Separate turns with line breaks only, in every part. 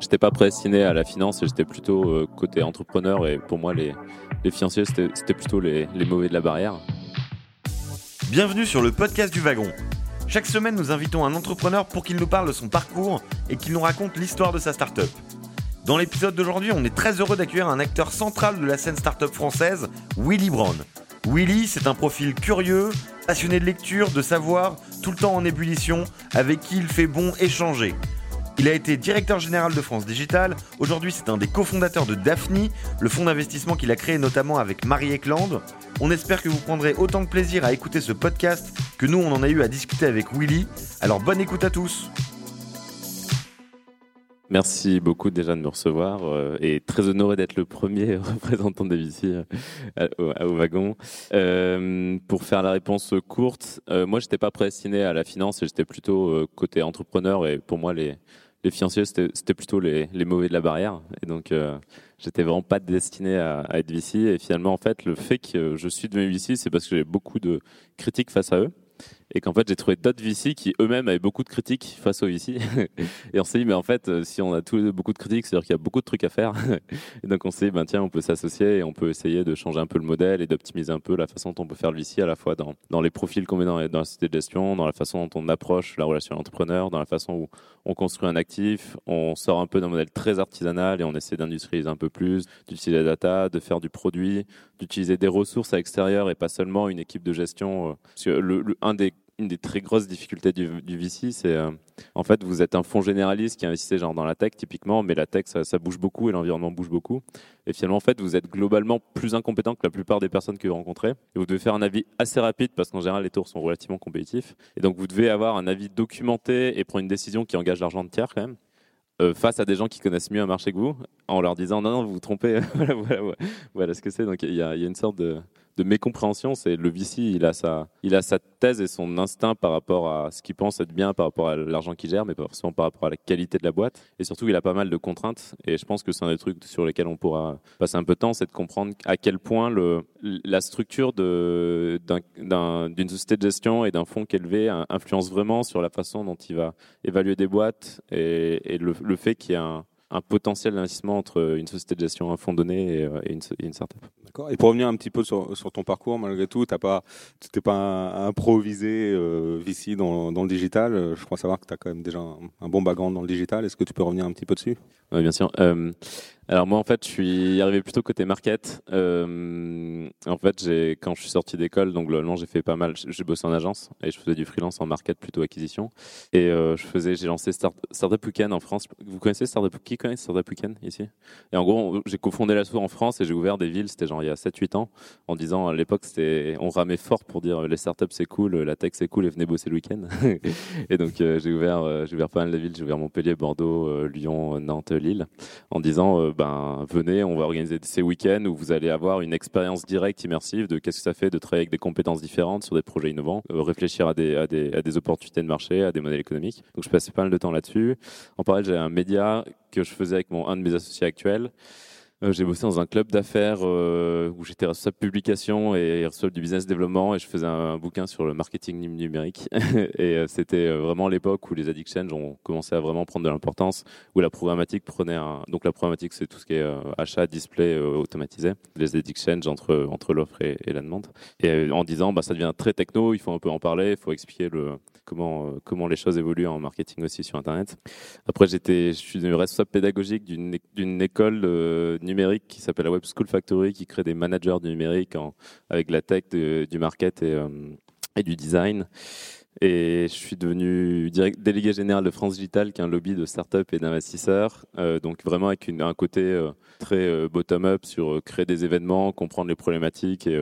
J'étais pas prédestiné à la finance, j'étais plutôt euh, côté entrepreneur et pour moi les, les financiers c'était plutôt les, les mauvais de la barrière.
Bienvenue sur le podcast du wagon. Chaque semaine, nous invitons un entrepreneur pour qu'il nous parle de son parcours et qu'il nous raconte l'histoire de sa startup. Dans l'épisode d'aujourd'hui, on est très heureux d'accueillir un acteur central de la scène startup française, Willy Brown. Willy, c'est un profil curieux, passionné de lecture, de savoir, tout le temps en ébullition, avec qui il fait bon échanger. Il a été directeur général de France Digital. Aujourd'hui, c'est un des cofondateurs de Daphne, le fonds d'investissement qu'il a créé notamment avec Marie Eklund. On espère que vous prendrez autant de plaisir à écouter ce podcast que nous, on en a eu à discuter avec Willy. Alors bonne écoute à tous.
Merci beaucoup déjà de me recevoir euh, et très honoré d'être le premier représentant VC euh, au, wagon. Euh, pour faire la réponse courte, moi j'étais pas prédestiné à la finance, j'étais plutôt côté entrepreneur et pour moi les les financiers, c'était plutôt les, les, mauvais de la barrière. Et donc, euh, j'étais vraiment pas destiné à, à, être VC. Et finalement, en fait, le fait que je suis devenu VC, c'est parce que j'ai beaucoup de critiques face à eux et qu'en fait j'ai trouvé d'autres VC qui eux-mêmes avaient beaucoup de critiques face aux VC et on s'est dit mais en fait euh, si on a tous beaucoup de critiques c'est-à-dire qu'il y a beaucoup de trucs à faire. Et donc on s'est dit ben tiens on peut s'associer et on peut essayer de changer un peu le modèle et d'optimiser un peu la façon dont on peut faire le VC à la fois dans, dans les profils qu'on met dans, dans la société de gestion dans la façon dont on approche la relation à l'entrepreneur dans la façon où on construit un actif on sort un peu d'un modèle très artisanal et on essaie d'industrialiser un peu plus d'utiliser la data de faire du produit d'utiliser des ressources à l'extérieur et pas seulement une équipe de gestion euh, le, un des une des très grosses difficultés du, VC, c'est euh, en fait vous êtes un fonds généraliste qui investissait genre dans la tech typiquement, mais la tech ça, bouge beaucoup et l'environnement bouge beaucoup. Et finalement en fait vous êtes globalement plus incompétent que la plupart des personnes que vous rencontrez. Et vous devez faire un avis assez rapide parce qu'en général les tours sont relativement compétitifs. Et donc vous devez avoir un avis documenté et prendre une décision qui engage l'argent de tiers quand même. Euh, face à des gens qui connaissent mieux un marché que vous, en leur disant non, non, vous vous trompez, voilà, voilà, voilà, ce que c'est. Donc il y, y a, une sorte de, de mécompréhension. C'est le VC, il a sa, il a sa thèse et son instinct par rapport à ce qu'il pense être bien, par rapport à l'argent qu'il gère, mais pas forcément par rapport à la qualité de la boîte. Et surtout, il a pas mal de contraintes. Et je pense que c'est un des trucs sur lesquels on pourra passer un peu de temps, c'est de comprendre à quel point la structure d'une société de gestion et d'un fonds qu'élevé influence vraiment sur la façon dont il va évaluer des boîtes et, et le, le fait qu'il y a un un potentiel d'investissement entre une société de gestion, un fonds donné et, euh, une, une startup.
D'accord. Et pour revenir un petit peu sur, sur ton parcours, malgré tout, tu pas, t'es pas improvisé euh, VC dans, dans, le digital. Je crois savoir que tu as quand même déjà un, bon background dans le digital. Est-ce que tu peux revenir un petit peu dessus?
Oui, bien sûr. Euh, alors moi en fait je suis arrivé plutôt côté market. Euh, en fait j'ai quand je suis sorti d'école donc globalement j'ai fait pas mal. J'ai bossé en agence et je faisais du freelance en market plutôt acquisition. Et euh, je faisais j'ai lancé Start, Startup Weekend en France. Vous connaissez Startup qui connaît Startup Weekend ici? Et en gros j'ai cofondé la en France et j'ai ouvert des villes. C'était genre il y a 7-8 ans en disant à l'époque c'était on ramait fort pour dire les startups c'est cool, la tech c'est cool et venez bosser le week-end. et donc euh, j'ai ouvert j'ai ouvert pas mal de villes. J'ai ouvert Montpellier, Bordeaux, Lyon, Nantes, Lille en disant ben, venez, on va organiser ces week-ends où vous allez avoir une expérience directe, immersive de qu'est-ce que ça fait de travailler avec des compétences différentes sur des projets innovants, euh, réfléchir à des, à, des, opportunités de marché, à des modèles économiques. Donc je passais pas mal de temps là-dessus. En parallèle, j'ai un média que je faisais avec mon, un de mes associés actuels. Euh, j'ai bossé dans un club d'affaires euh, où j'étais responsable publication et responsable du business développement et je faisais un, bouquin sur le marketing numérique. et euh, c'était vraiment l'époque où les ad exchanges ont commencé à vraiment prendre de l'importance, où la programmatique prenait un... Donc la programmatique, c'est tout ce qui est achat, display automatisé, les ad exchanges entre, entre l'offre et, et, la demande. Et en disant, bah, ça devient très techno, il faut un peu en parler, il faut expliquer le comment, euh, comment les choses évoluent en marketing aussi sur Internet. Après, je suis responsable pédagogique d'une, école euh, numérique qui s'appelle la Web School Factory, qui crée des managers du numérique avec la tech, du market et, euh, et du design. Et je suis devenu délégué général de France Digital, qui est un lobby de start-up et d'investisseurs. Euh, donc vraiment avec un côté euh, très euh, bottom-up sur créer des événements, comprendre les problématiques et,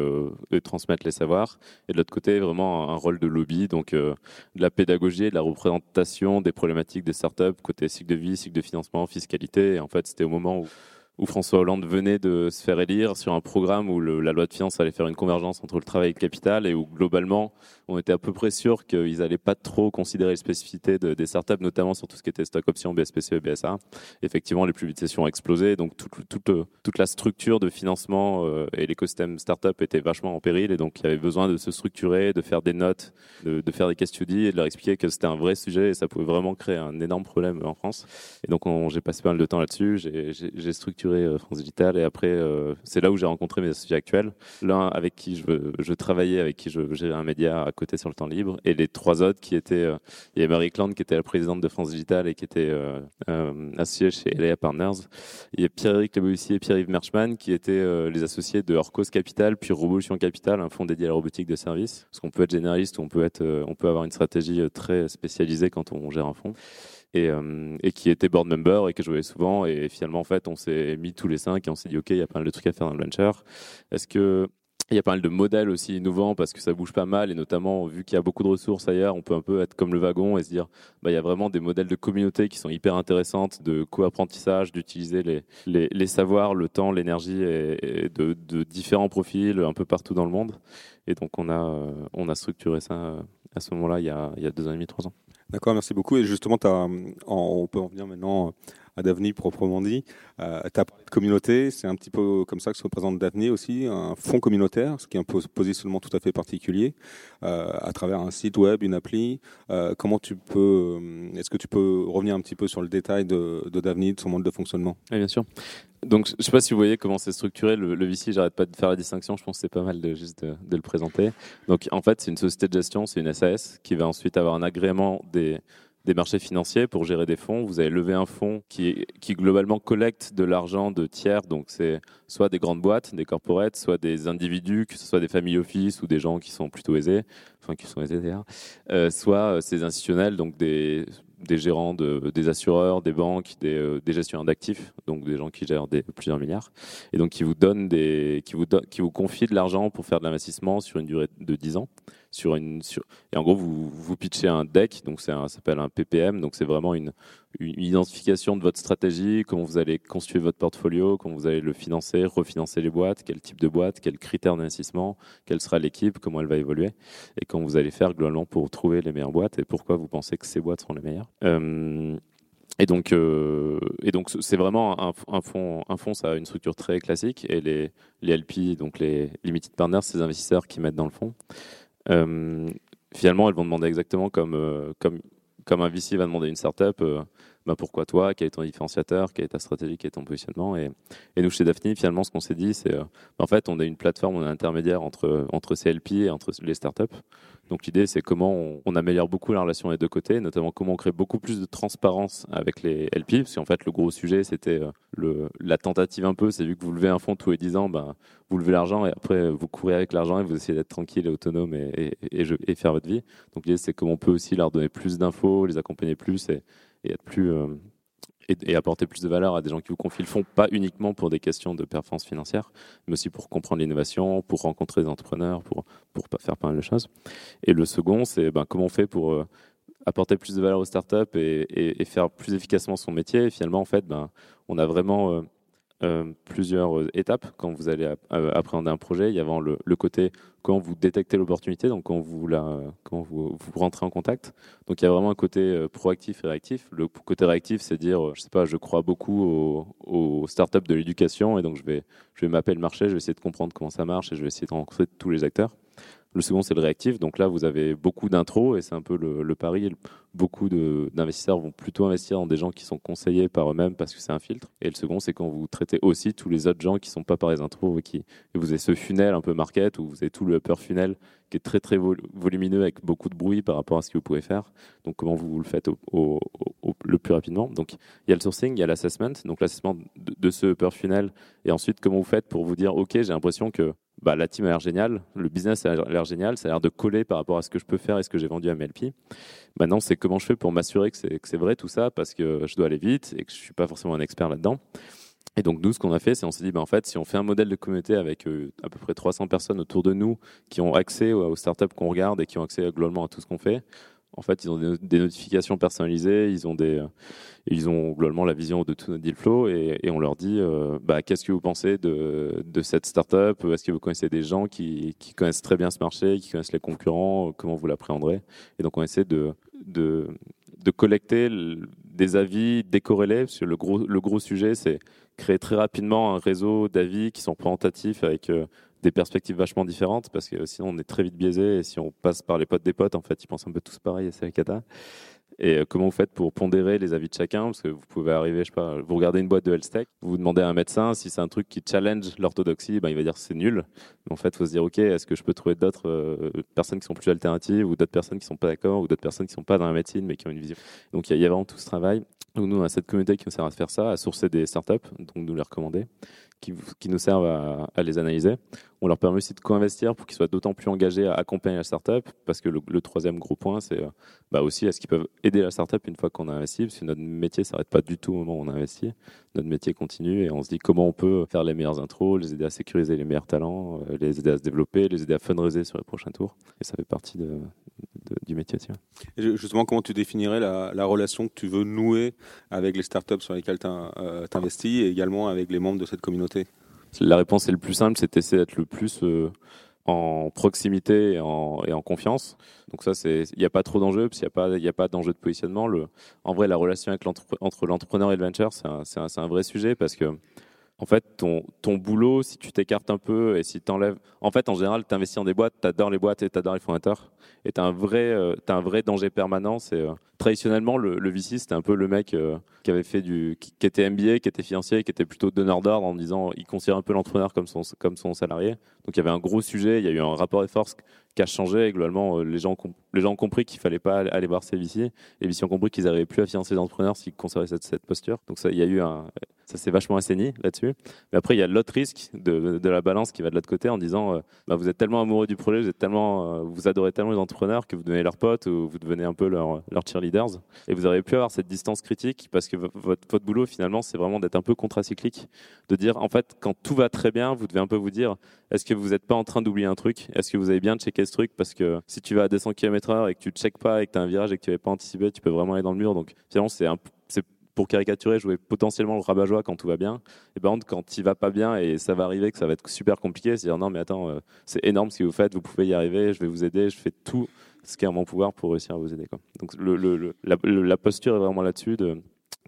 et, transmettre les savoirs. Et de l'autre côté, vraiment un rôle de lobby, donc de la pédagogie et de la représentation des problématiques des start-up, côté cycle de vie, cycle de financement, fiscalité. Et en fait, c'était au moment où où François Hollande venait de se faire élire sur un programme où la loi de finances allait faire une convergence entre le travail et le capital et où globalement on était à peu près sûr qu'ils n'allaient pas trop considérer les spécificités de, des startups, notamment sur tout ce qui était stock option, BSPCE, BSA. Effectivement, les publications ont explosé, donc toute, la structure de financement euh, et l'écosystème startup était vachement en péril et donc il y avait besoin de se structurer, de faire des notes, de, de faire des case studies et de leur expliquer que c'était un vrai sujet et ça pouvait vraiment créer un énorme problème en France. Et donc j'ai passé pas mal de temps là-dessus, j'ai structuré euh, France Digital et après euh, c'est là où j'ai rencontré mes associés actuels, l'un avec qui je, travaillais, avec qui je gérais un média à côté sur le temps libre. Et les trois autres qui étaient, euh, il y a Marie Cland qui était la présidente de France Digital et qui était associée chez LA Partners, il y a Pierre-Éric Lebovici et Pierre-Yves Merchman qui étaient les associés de Orcos Capital puis Revolution Capital, un fonds dédié à la robotique de service, parce qu'on peut être généraliste ou on peut être, on peut avoir une stratégie très spécialisée quand on gère un fonds. Euh, et, qui était board member et que je voyais souvent. Et finalement, en fait, on s'est mis tous les cinq et on s'est dit, OK, il y a pas mal de trucs à faire dans le venture. Est-ce que il y a pas mal de modèles aussi innovants parce que ça bouge pas mal et notamment vu qu'il y a beaucoup de ressources ailleurs, on peut un peu être comme le wagon et se dire bah il y a vraiment des modèles de communauté qui sont hyper intéressantes de co-apprentissage, d'utiliser les, les, savoirs, le temps, l'énergie et, de, de, différents profils un peu partout dans le monde. Et donc on a euh, on a structuré ça à ce moment-là il y a il y a deux ans et demi, trois ans.
D'accord, merci beaucoup. Et justement, as, on peut en venir maintenant à Davni proprement dit. Euh, communauté, c'est un petit peu comme ça que se représente Davni aussi, un fonds communautaire, ce qui est un positionnement tout à fait particulier, euh, à travers un site web, une appli. Euh, comment tu peux, euh, est-ce que tu peux revenir un petit peu sur le détail de, de Davni, de son mode de fonctionnement?
Oui, bien sûr. Donc, je ne sais pas si vous voyez comment c'est structuré. Le, le VC, j'arrête pas de faire la distinction. Je pense que c'est pas mal de juste de, le présenter. Donc, en fait, c'est une société de gestion, c'est une SAS qui va ensuite avoir un agrément des, des marchés financiers pour gérer des fonds. Vous avez levé un fonds qui, qui globalement collecte de l'argent de tiers, donc c'est soit des grandes boîtes, des corporates, soit des individus, que ce soit des familles office ou des gens qui sont plutôt aisés, enfin qui sont aisés d'ailleurs, euh, soit ces institutionnels, donc des des gérants de, des assureurs, des banques, des, euh, des gestionnaires d'actifs, donc des gens qui gèrent des, plusieurs milliards, et donc qui vous des, qui vous, qui vous confient de l'argent pour faire de l'investissement sur une durée de 10 ans. Et en gros, vous, pitchez un deck, donc ça s'appelle un PPM, donc c'est vraiment une, identification de votre stratégie, comment vous allez construire votre portfolio, comment vous allez le financer, refinancer les boîtes, quel type de boîte, quels critères d'investissement, quelle sera l'équipe, comment elle va évoluer, et comment vous allez faire globalement pour trouver les meilleures boîtes et pourquoi vous pensez que ces boîtes seront les meilleures. Euh, et donc, euh, et donc, c'est vraiment un, un, fonds. Un fonds, ça a une structure très classique, et les, les LP, donc les limited partners, ces investisseurs qui mettent dans le fonds. Euh, finalement, elles vont demander exactement comme, euh, comme comme un VC va demander une startup, euh, bah pourquoi toi, quel est ton différenciateur, quelle est ta stratégie, quel est ton positionnement. Et, nous, chez Daphne, finalement, ce qu'on s'est dit, c'est euh, en fait, on est une plateforme, on est intermédiaire entre, entre CLP et entre les startups. Donc l'idée, c'est comment on, améliore beaucoup la relation des deux côtés, notamment comment on crée beaucoup plus de transparence avec les LP, parce qu'en fait, le gros sujet, c'était euh, la tentative un peu, c'est vu que vous levez un fonds tous les 10 ans, ben, vous levez l'argent et après, vous courez avec l'argent et vous essayez d'être tranquille et autonome et, faire votre vie. Donc l'idée, c'est comment on peut aussi leur donner plus d'infos, les accompagner plus être plus... Euh, et, apporter plus de valeur à des gens qui vous confient le fonds, pas uniquement pour des questions de performance financière, mais aussi pour comprendre l'innovation, pour rencontrer des entrepreneurs, pour, pour faire pas mal de choses. Et le second, c'est ben, comment on fait pour euh, apporter plus de valeur aux startups et, et, faire plus efficacement son métier. Et finalement, en fait, ben, on a vraiment euh, euh, plusieurs euh, étapes quand vous allez appréhender un projet. Il y a avant le, côté quand vous détectez l'opportunité, donc quand vous, la, quand vous, vous rentrez en contact. Donc il y a vraiment un côté euh, proactif et réactif. Le côté réactif, c'est dire, je sais pas, je crois beaucoup aux, aux startups de l'éducation et donc je vais, je vais mapper le marché, je vais essayer de comprendre comment ça marche et je vais essayer de rencontrer tous les acteurs. Le second, c'est le réactif. Donc là, vous avez beaucoup d'intros et c'est un peu le, pari. Beaucoup d'investisseurs vont plutôt investir dans des gens qui sont conseillés par eux-mêmes parce que c'est un filtre. Et le second, c'est quand vous traitez aussi tous les autres gens qui sont pas par les intros et qui vous avez ce funnel un peu market où vous avez tout le upper funnel qui est très très volumineux avec beaucoup de bruit par rapport à ce que vous pouvez faire. Donc comment vous, le faites le plus rapidement. Donc il y a le sourcing, il y a l'assessment, donc l'assessment de, de, ce upper funnel et ensuite comment vous faites pour vous dire ok j'ai l'impression que bah, la team a l'air géniale, le business a l'air génial, ça a l'air de coller par rapport à ce que je peux faire et ce que j'ai vendu à MLP. Maintenant, c'est comment je fais pour m'assurer que c'est vrai tout ça, parce que je dois aller vite et que je suis pas forcément un expert là-dedans. Et donc, nous, ce qu'on a fait, c'est on s'est dit, bah, en fait, si on fait un modèle de communauté avec euh, à peu près 300 personnes autour de nous qui ont accès aux startups qu'on regarde et qui ont accès globalement à tout ce qu'on fait, En fait, ils ont des, notifications personnalisées, ils ont des, ils ont globalement la vision de tout notre deal flow et, on leur dit, bah, qu'est-ce que vous pensez de, de cette startup? Est-ce que vous connaissez des gens qui, connaissent très bien ce marché, qui connaissent les concurrents? Comment vous l'appréhenderez Et donc, on essaie de, de, de collecter des avis décorrélés, parce que le gros, le gros sujet, c'est créer très rapidement un réseau d'avis qui sont représentatifs avec euh, des perspectives vachement différentes, parce que sinon on est très vite biaisé, et si on passe par les potes des potes, en fait, ils pensent un peu tous pareil, et c'est cata. Et euh, comment vous faites pour pondérer les avis de chacun? Parce que vous pouvez arriver, je sais pas, vous regardez une boîte de health tech, vous demandez à un médecin si c'est un truc qui challenge l'orthodoxie, ben, il va dire c'est nul. Mais en fait, il faut se dire, ok, est-ce que je peux trouver d'autres euh, personnes qui sont plus alternatives ou d'autres personnes qui sont pas d'accord ou d'autres personnes qui sont pas dans la médecine mais qui ont une vision? Donc il y, a vraiment tout ce travail. Donc nous, on a cette communauté qui nous sert à faire ça, à sourcer des startups, donc nous les recommander qui, nous servent à, les analyser. On leur permet aussi de co-investir pour qu'ils soient d'autant plus engagés à accompagner la startup, parce que le, troisième gros point, c'est euh, bah aussi est-ce qu'ils peuvent aider la startup une fois qu'on a investi, parce que notre métier ne s'arrête pas du tout au moment où on a investi. Notre métier continue et on se dit comment on peut faire les meilleures intros, les aider à sécuriser les meilleurs talents, euh, les aider à se développer, les aider à fundraiser sur les prochains tours. Et ça fait partie du métier.
Et justement, comment tu définirais la, relation que tu veux nouer avec les startups sur lesquelles tu euh, investis et également avec les membres de cette communauté?
La réponse est le plus simple, c'est d'essayer d'être le plus euh, en proximité et en, confiance. Donc ça, il n'y a pas trop d'enjeux, parce qu'il n'y a pas, pas d'enjeu de positionnement. En vrai, la relation entre l'entrepreneur et le venture, c'est un, un, vrai sujet parce que en fait, ton, ton boulot, si tu t'écartes un peu et si tu enlèves. En fait, en général, tu investis dans des boîtes, tu adores les boîtes et tu adores les fondateurs. Et tu as, euh, un vrai danger permanent. C'est, euh, traditionnellement, le, le VC, c'était un peu le mec euh, qui avait fait du. Qui, était MBA, qui était financier, qui était plutôt donneur d'ordre en disant il considère un peu l'entrepreneur comme son, comme son salarié. Donc il y avait un gros sujet, il y a eu un rapport de force qui a changé. Et globalement, les gens, les gens ont compris qu'il fallait pas aller voir ces VC. Et VC ont compris qu'ils n'arrivaient plus à financer les entrepreneurs s'ils conservaient cette, posture. Donc ça, ça s'est vachement assaini là-dessus. Mais après, il y a l'autre risque de, de, la balance qui va de l'autre côté en disant euh, bah, vous êtes tellement amoureux du projet, vous, êtes tellement, euh, vous adorez tellement les entrepreneurs que vous devenez leurs potes ou vous devenez un peu leurs leur cheerleaders. Et vous auriez pu avoir cette distance critique parce que votre, votre boulot, finalement, c'est vraiment d'être un peu contracyclique. De dire, en fait, quand tout va très bien, vous devez un peu vous dire est-ce que vous n'êtes pas en train d'oublier un truc? Est-ce que vous avez bien checké truc Parce que si tu vas à 200 km/h et que tu ne checkes pas et que tu as un virage et que tu n'avais pas anticipé, tu peux vraiment aller dans le mur. Donc, finalement, c'est pour caricaturer, jouer potentiellement le rabat-joie quand tout va bien. Et par contre, quand il va pas bien et ça va arriver, que ça va être super compliqué, c'est dire non, mais attends, euh, c'est énorme ce que vous faites, vous pouvez y arriver, je vais vous aider, je fais tout ce qui est en mon pouvoir pour réussir à vous aider. Quoi. Donc la, posture est vraiment là-dessus de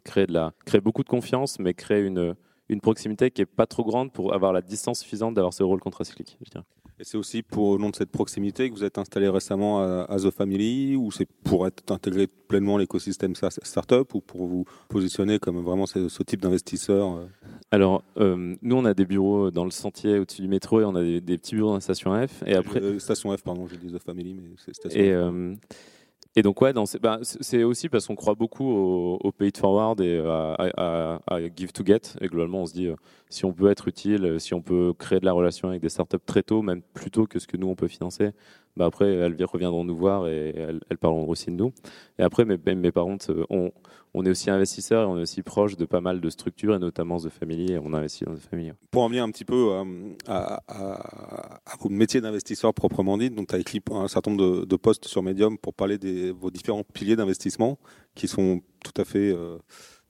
créer, de la, créer beaucoup de confiance, mais créer une, une proximité qui est pas trop grande pour avoir la distance suffisante d'avoir ce rôle contracyclique. Je.
Et c'est aussi pour au nom de cette proximité que vous êtes installé récemment à, The Family, ou c'est pour être intégré pleinement à l'écosystème startup, ou pour vous positionner comme vraiment ce, type d'investisseur euh
Alors, euh, nous, on a des bureaux dans le sentier au-dessus du métro, et on a des, petits bureaux dans la station F. Et après,
euh, station F, pardon, j'ai dit The Family, mais c'est station
et, F. Et donc ouais, bah, c'est aussi parce qu'on croit beaucoup au, au pay forward et à, give to get. Et globalement, on se dit euh, si on peut être utile, si on peut créer de la relation avec des startups très tôt, même plus tôt que ce que nous on peut financer, bah après elles reviendront nous voir et elles, parleront aussi de nous. Et après, mais, mais par contre, euh, on, on est aussi investisseur et on est aussi proche de pas mal de structures et notamment The Family et on investit dans The Family.
Pour en venir un petit peu euh, à, vos métiers d'investisseur proprement dit, donc tu as écrit un certain nombre de, postes sur Medium pour parler de vos différents piliers d'investissement qui sont tout à fait euh,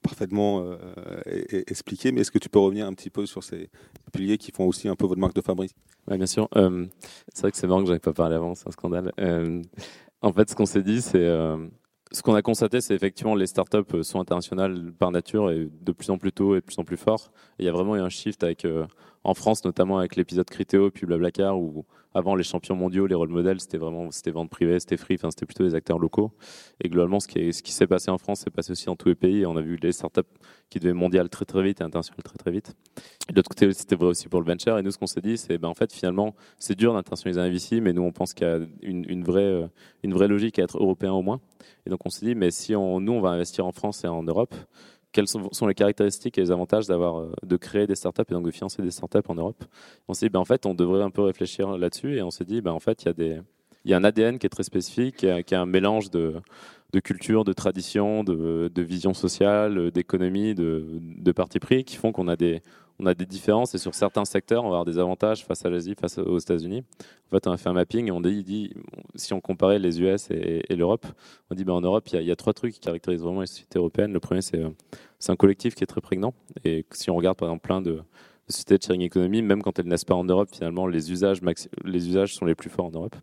parfaitement euh, expliqués, mais est-ce que tu peux revenir un petit peu sur ces piliers qui font aussi un peu votre marque de fabrique?
Oui, bien sûr. c'est vrai que c'est marrant que je n'avais pas parlé avant, c'est un scandale. en fait, ce qu'on s'est dit, c'est ce qu'on a constaté, c'est effectivement les startups euh, sont internationales par nature et de plus en plus tôt et de plus en plus fort. il y a vraiment eu un shift avec, euh, en France, notamment avec l'épisode Criteo puis Blablacar, où avant les champions mondiaux, les rôles modèles, c'était vraiment c'était vente privée, c'était free, enfin c'était plutôt des acteurs locaux. Et globalement, ce qui, s'est passé en France s'est passé aussi dans tous les pays. On a vu les startups qui devenaient mondiales très très vite et internationales très très vite. Et de l'autre côté, c'était vrai aussi pour le venture. Et nous, ce qu'on s'est dit, c'est ben en fait finalement, c'est dur d'internationaliser un VC, mais nous on pense qu'il y a une, vraie une vraie logique à être européen au moins. Et donc on s'est dit, mais si nous on va investir en France et en Europe, quelles sont, les caractéristiques et les avantages d'avoir euh, de créer des startups et donc de financer des startups en Europe? On s'est dit, ben, en fait, on devrait un peu réfléchir là-dessus et on s'est dit, ben, en fait, il y a des un ADN qui est très spécifique, qui est, un mélange de, culture, de tradition, de, vision sociale, d'économie, de, de parti pris, qui font qu'on a des, on a des différences et sur certains secteurs, on va avoir des avantages face à l'Asie, face aux États-Unis. En fait, on a fait un mapping et on dit, si on comparait les US et, l'Europe, on dit ben, en Europe, il y, a trois trucs qui caractérisent vraiment les sociétés européennes. Le premier, c'est c'est un collectif qui est très prégnant. Et si on regarde par exemple plein de, sociétés de sharing economy, même quand elles naissent pas en Europe, finalement, les usages, les usages sont les plus forts en Europe.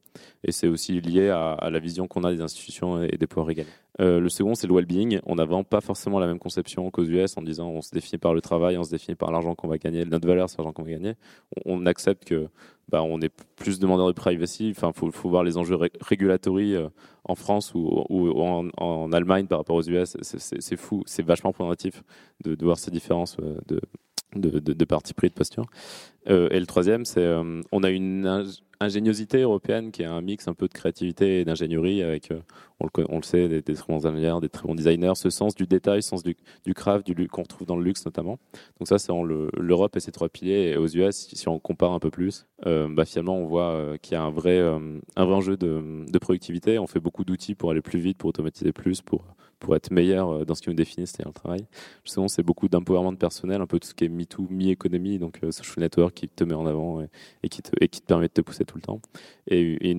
Et c'est aussi lié à, la vision qu'on a des institutions et des pouvoirs régaliens. Euh, le second, c'est le well-being. On n'a vraiment pas forcément la même conception qu'aux US en disant on se définit par le travail, on se définit par l'argent qu'on va gagner, notre valeur, c'est l'argent qu'on va gagner. On, accepte que bah, on est plus demandeur de privacy. Enfin, faut, voir les enjeux régulatory euh, en France ou, en, Allemagne par rapport aux US. C'est fou, c'est vachement positif de, voir ces différences euh, de, parti pris, de posture. Euh, et le troisième, c'est euh, on a une ingéniosité européenne qui est un mix un peu de créativité et d'ingénierie avec, euh, on, le, sait, des, très bons ingénieurs, des très bons designers, ce sens du détail, ce sens du, craft, qu'on retrouve dans le luxe notamment. Donc ça, c'est l'Europe et ses trois piliers. Et aux US, si, on compare un peu plus, bah, finalement, on voit qu'il y a un vrai, un vrai enjeu de productivité. On fait beaucoup d'outils pour aller plus vite, pour automatiser plus, pour pour être meilleur euh, dans ce qui nous définit, c'est-à-dire le travail. Justement, c'est beaucoup d'empowerment personnel, un peu tout ce qui est MeToo, mi-économie, donc euh, social network qui te met en avant et, qui te, permet de te pousser tout le temps. Et,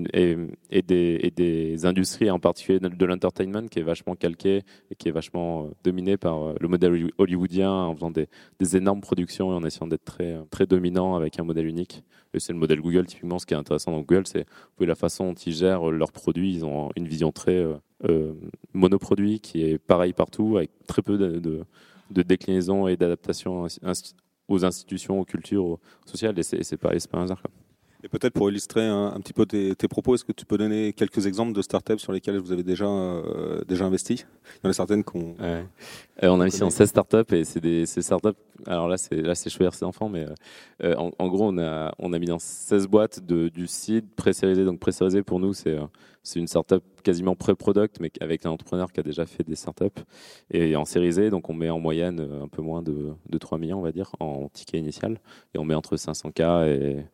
des, industries, en particulier de l'entertainment, qui est vachement calqué et qui est vachement euh, dominé par le modèle hollywoodien en faisant des, des énormes productions et en essayant d'être très, très dominant avec un modèle unique. Et c'est le modèle Google, typiquement, ce qui est intéressant dans Google, c'est la façon dont ils gèrent leurs produits. Ils ont une vision très euh, monoproduit qui est pareil partout, avec très peu de, de, déclinaison et d'adaptation aux institutions, aux cultures, sociales. Et c'est pas, pas un hasard.
Et peut-être pour illustrer un, petit peu tes, propos, est-ce que tu peux donner quelques exemples de startups sur lesquelles vous avez déjà, euh, déjà investi? Il y en a certaines qu'on.
Euh, on a investi en 16 startups et c'est des startups. Alors là, c'est là c'est choisir ses enfants, mais euh, en, gros, on a on a mis dans 16 boîtes de, du site pré-sérisé. Donc pré-sérisé pour nous, c'est c'est une startup quasiment pré-product, mais avec un entrepreneur qui a déjà fait des startups et en sérisé. Donc on met en moyenne un peu moins de, de 3 millions, on va dire, en ticket initial, et on met entre 500K et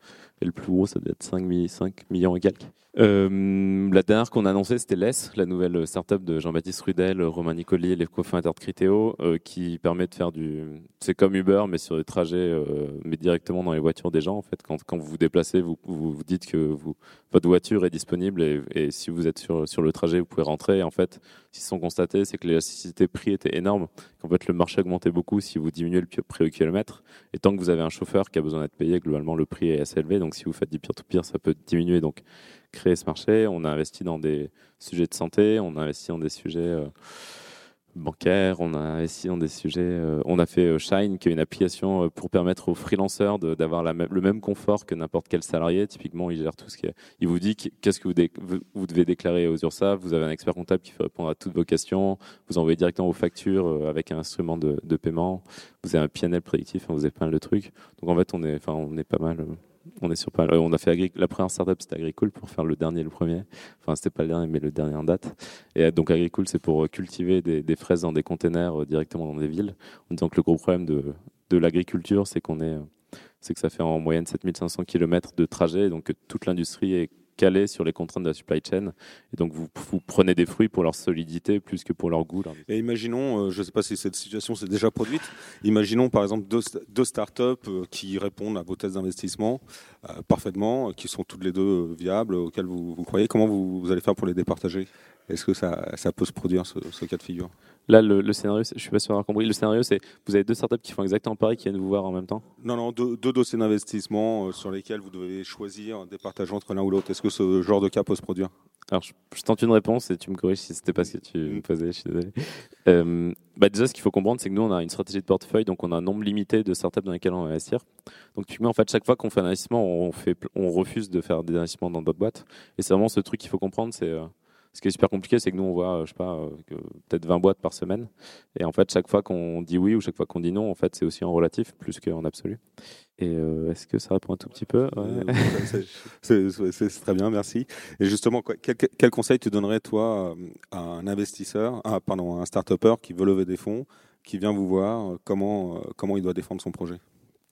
et le plus gros, ça doit être 5, 5 millions et quelques. Euh, la dernière qu'on a annoncée, c'était LES, la nouvelle startup de Jean-Baptiste Rudel, Romain Nicoli, les cofondateurs de Criteo, euh, qui permet de faire du. C'est comme Uber, mais sur des trajets, euh, mais directement dans les voitures des gens. En fait, quand, quand vous vous déplacez, vous, vous, dites que vous, votre voiture est disponible et, si vous êtes sur, sur le trajet, vous pouvez rentrer. En fait, ce qu'ils sont constatés, c'est que l'élasticité prix était énorme. Qu'en fait, le marché augmentait beaucoup si vous diminuez le prix au kilomètre. Et tant que vous avez un chauffeur qui a besoin d'être payé, globalement, le prix est assez élevé. Donc, si vous faites du peer-to-peer, ça peut diminuer. Donc, créer ce marché. On a investi dans des sujets de santé, on a investi dans des sujets euh, bancaires, on a investi dans des sujets. Euh, on a fait euh, Shine, qui est une application pour permettre aux freelancers d'avoir le même confort que n'importe quel salarié. Typiquement, il gère tout ce qui est. Il vous dit qu'est-ce que vous, devez déclarer aux URSAF. Vous avez un expert comptable qui fait répondre à toutes vos questions. Vous envoyez directement vos factures avec un instrument de, paiement. Vous avez un PNL prédictif. vous avez plein de trucs. Donc en fait, on est, on est pas mal on est sur pas. Euh, on a fait la première startup c'était Agricool pour faire le dernier le premier. Enfin c'était pas le dernier mais le dernier en date. Et euh, donc Agricool c'est pour euh, cultiver des, fraises dans des containers directement dans des villes. En disant que le gros problème de, de l'agriculture c'est qu'on est c'est que ça fait en moyenne 7500 km de trajet donc toute l'industrie est calé sur les contraintes de la supply chain. Et donc, vous, vous, prenez des fruits pour leur solidité plus que pour leur goût.
Et imaginons, euh, je ne sais pas si cette situation s'est déjà produite, imaginons par exemple deux, deux startups euh, qui répondent à vos tests d'investissement euh, parfaitement, qui sont toutes les deux viables, auxquelles vous, vous croyez. Comment vous, vous allez faire pour les départager? Est-ce que ça, ça, peut se produire, ce, ce cas de figure?
Là, le, scénario, je suis pas sûr d'avoir compris. Le scénario, c'est vous avez deux startups qui font exactement pareil, qui viennent vous voir en même temps?
Non, non, deux, dossiers d'investissement sur lesquels vous devez choisir des partages entre l'un ou l'autre. Est-ce que ce genre de cas peut se produire
Alors, je, tente une réponse et tu me corriges si c'était pas ce que tu me posais. Je suis désolé. Euh, bah déjà, ce qu'il faut comprendre, c'est que nous, on a une stratégie de portefeuille, donc on a un nombre limité de startups dans lesquelles on va investir. Donc, tu en fait, chaque fois qu'on fait un investissement, on, fait, on refuse de faire des investissements dans d'autres boîtes. Et c'est vraiment ce truc qu'il faut comprendre, c'est euh, ce qui est super compliqué, c'est que nous, on voit, euh, je sais pas, euh, peut-être 20 boîtes par semaine. Et en fait, chaque fois qu'on dit oui ou chaque fois qu'on dit non, en fait, c'est aussi en relatif plus qu'en absolu. Et euh, est-ce que ça répond un tout petit peu?
C'est très bien, merci. Et justement, quel, conseil tu donnerais, toi, à un investisseur, à, pardon, un start-upper qui veut lever des fonds, qui vient vous voir, comment, comment il doit défendre son projet?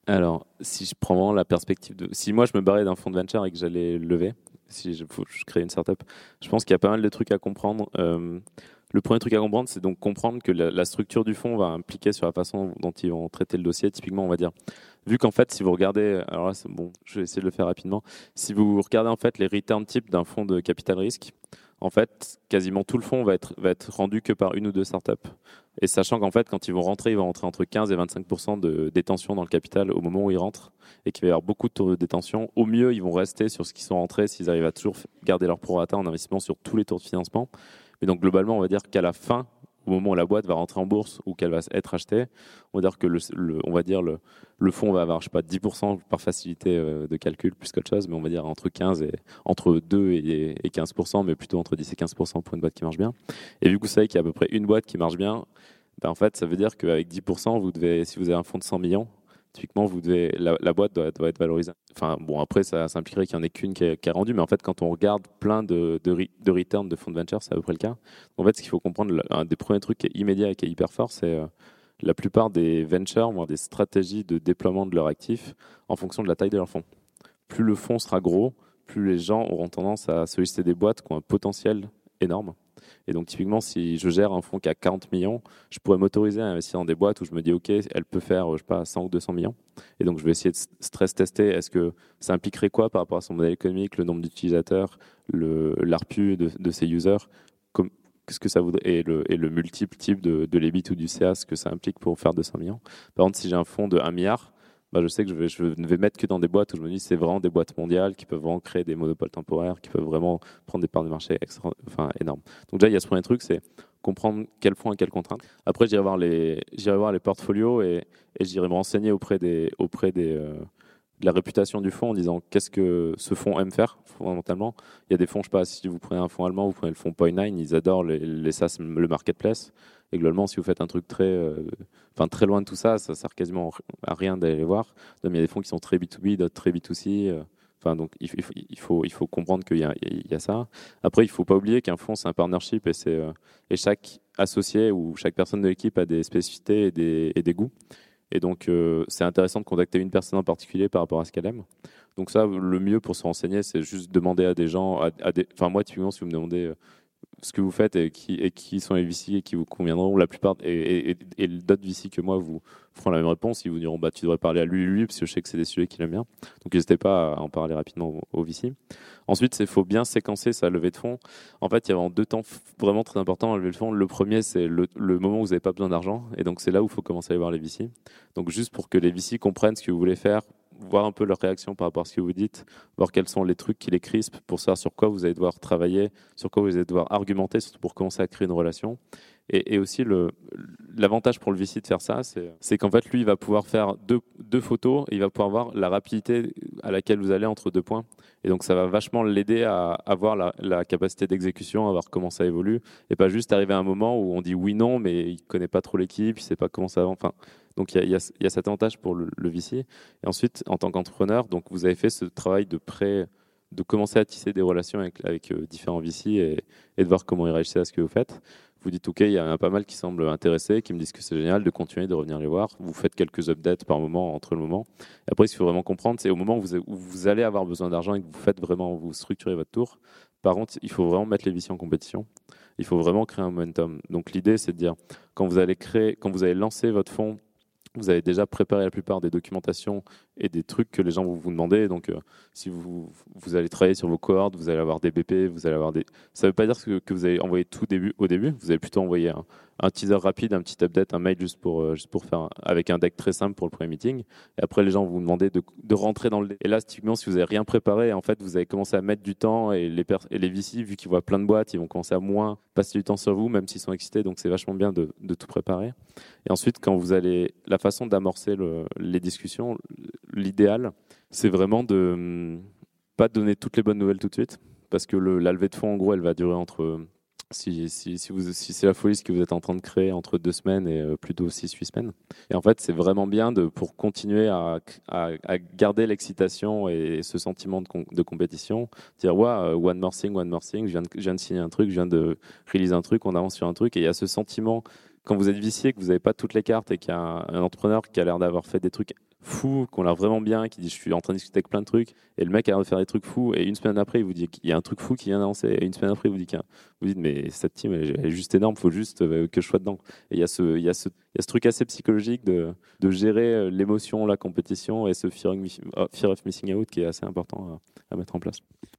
Alors, si je prends vraiment la perspective de. Si moi je me barrais d'un fonds de venture et que j'allais lever, si je, crée une startup. Je pense qu'il y a pas mal de trucs à comprendre. Euh, le premier truc à comprendre, c'est donc comprendre que la, structure du fonds va impliquer sur la façon dont ils vont traiter le dossier. Typiquement, on va dire, vu qu'en fait, si vous regardez, alors là, bon, je vais essayer de le faire rapidement. Si vous regardez en fait les return types d'un fonds de capital risque, en fait, quasiment tout le fonds va être, rendu que par une ou deux startups. Et sachant qu'en fait, quand ils vont rentrer, ils vont rentrer entre 15 et 25% de détention dans le capital au moment où ils rentrent, et qu'il va y avoir beaucoup de taux de détention. Au mieux, ils vont rester sur ce qu'ils sont rentrés s'ils arrivent à toujours garder leur prorata en investissement sur tous les tours de financement. Mais donc globalement, on va dire qu'à la fin, au moment où la boîte va rentrer en bourse ou qu'elle va être achetée, on va dire que le, on va dire le, le fonds va avoir, je sais pas, 10% par facilité euh, de calcul plus qu'autre chose, mais on va dire entre 15 et entre 2 et, 15%, mais plutôt entre 10 et 15% pour une boîte qui marche bien. Et vu que vous savez qu'il y a à peu près une boîte qui marche bien, ben en fait, ça veut dire qu'avec 10%, vous devez, si vous avez un fonds de 100 millions, typiquement, vous devez, la, boîte doit, être valorisée. Enfin, bon, après, ça, impliquerait qu'il n'y en ait qu'une qui, a rendu, mais en fait, quand on regarde plein de, de, returns de fonds de venture, c'est à peu près le cas. En fait, ce qu'il faut comprendre, un des premiers trucs qui est immédiat et qui est hyper fort, c'est euh, la plupart des ventures vont des stratégies de déploiement de leurs actifs en fonction de la taille de leur fonds. Plus le fonds sera gros, plus les gens auront tendance à solliciter des boîtes qui ont un potentiel énorme. Et donc, typiquement, si je gère un fonds qui a 40 millions, je pourrais m'autoriser à investir dans des boîtes où je me dis, OK, elle peut faire, je sais pas, 100 ou 200 millions. Et donc, je vais essayer de stress tester. Est-ce que ça impliquerait quoi par rapport à son modèle économique, le nombre d'utilisateurs, l'ARPU de, ses users Qu'est-ce que ça voudrait et le, et le multiple type de, de l'EBIT ou du CA, ce que ça implique pour faire 200 millions. Par contre, si j'ai un fonds de 1 milliard, bah, je sais que je, ne vais mettre que dans des boîtes où je me dis c'est vraiment des boîtes mondiales qui peuvent vraiment créer des monopoles temporaires, qui peuvent vraiment prendre des parts de marché extra, enfin, énormes. Donc déjà, il y a ce premier truc, c'est comprendre quels fonds et quelles contraintes. Après, j'irai voir les, voir les portfolios et, j'irai me renseigner auprès des, auprès des, euh, de la réputation du fonds en disant qu'est-ce que ce fonds aime faire fondamentalement. Il y a des fonds, je sais pas, si vous prenez un fonds allemand, vous prenez le fonds Point9, ils adorent les, les SaaS, le marketplace. Et globalement, si vous faites un truc très, euh, enfin très loin de tout ça, ça sert quasiment à rien d'aller les voir. il y a des fonds qui sont très B2B, d'autres très B2C. Euh. Enfin, donc il, faut, comprendre qu'il y, a ça. Après, il ne faut pas oublier qu'un fonds, c'est un partnership et, c'est, euh, et chaque associé ou chaque personne de l'équipe a des spécificités et des, goûts. Et donc, c'est intéressant de contacter une personne en particulier par rapport à ce qu'elle aime. Donc ça, le mieux pour se renseigner, c'est juste demander à des gens, à, des... enfin moi, typiquement, si vous me demandez ce que vous faites et qui, sont les VC et qui vous conviendront. La plupart et, d'autres VC que moi vous feront la même réponse. Ils vous diront bah tu devrais parler à lui, lui, parce que je sais que c'est des sujets qu'il aime bien. Donc n'hésitez pas à en parler rapidement au, VC. Ensuite, il faut bien séquencer sa levée de fonds. En fait, il y a vraiment deux temps vraiment très importants à lever de fonds. Le premier, c'est le, le, moment où vous n'avez pas besoin d'argent, et donc c'est là où il faut commencer à aller voir les VC. Donc juste pour que les VC comprennent ce que vous voulez faire, voir un peu leur réaction par rapport à ce que vous dites, voir quels sont les trucs qui les crispent pour savoir sur quoi vous allez devoir travailler, sur quoi vous allez devoir argumenter, surtout pour commencer à créer une relation. Et, aussi, l'avantage pour le VC de faire ça, c'est qu'en fait, lui, il va pouvoir faire deux, deux, photos et il va pouvoir voir la rapidité à laquelle vous allez entre deux points. Et donc, ça va vachement l'aider à avoir la, capacité d'exécution, à voir comment ça évolue, et pas juste arriver à un moment où on dit oui, non, mais il connaît pas trop l'équipe, il sait pas comment ça va. Enfin, donc il y, a, cet avantage pour le, VC. Et ensuite, en tant qu'entrepreneur, donc vous avez fait ce travail de de commencer à tisser des relations avec, euh, différents VC et, de voir comment ils réagissaient à ce que vous faites. Vous dites, OK, il y en a pas mal qui semblent intéressés, qui me disent que c'est génial de continuer, de revenir les voir. Vous faites quelques updates par moment, entre le moment. Et après, ce qu'il faut vraiment comprendre, c'est au moment où vous, où vous, allez avoir besoin d'argent et que vous faites vraiment, vous structurez votre tour. Par contre, il faut vraiment mettre les VC en compétition. Il faut vraiment créer un momentum. Donc l'idée, c'est de dire, quand vous allez créer, quand vous allez lancer votre fonds vous avez déjà préparé la plupart des documentations et des trucs que les gens vont vous demander. Donc, euh, si vous, vous allez travailler sur vos cohortes, vous allez avoir des BP, vous allez avoir des. Ça ne veut pas dire que, vous allez envoyer tout début, au début. Vous allez plutôt envoyer un, teaser rapide, un petit update, un mail juste pour, euh, juste pour faire avec un deck très simple pour le premier meeting. Et après, les gens vont vous demander de, de rentrer dans le. Et là, typiquement, si vous n'avez rien préparé, en fait, vous avez commencé à mettre du temps et les, et les VC, vu qu'ils voient plein de boîtes, ils vont commencer à moins passer du temps sur vous, même s'ils sont excités. Donc, c'est vachement bien de, de, tout préparer. Et ensuite, quand vous allez. La façon d'amorcer le, les discussions, l'idéal, c'est vraiment de hum, pas donner toutes les bonnes nouvelles tout de suite. Parce que le, la levée de fonds, en gros, elle va durer entre si, si, si, si c'est la folie ce que vous êtes en train de créer entre deux semaines et euh, plutôt six, huit semaines. Et en fait, c'est vraiment bien de, pour continuer à, à, garder l'excitation et ce sentiment de, de compétition. Dire, ouais, euh, one more thing, one more thing, je viens, de, je viens de signer un truc, je viens de réaliser un truc, on avance sur un truc. Et il y a ce sentiment, quand vous êtes vicié, que vous n'avez pas toutes les cartes et qu'il y a un entrepreneur qui a l'air d'avoir fait des trucs fous, qui ont l'air vraiment bien, qui disent je suis en train de discuter avec plein de trucs, et le mec a l'air de faire des trucs fous, et une semaine après, il vous dit qu'il y a un truc fou qui vient d'annoncer, et une semaine après, il vous dit qu'il vous dites mais cette team elle est juste énorme, faut juste euh, que je sois dedans. Et il y a ce, il y a ce, il y a ce truc assez psychologique de, de gérer euh, l'émotion, la compétition et ce fear, of missing out qui est assez important à, mettre en place.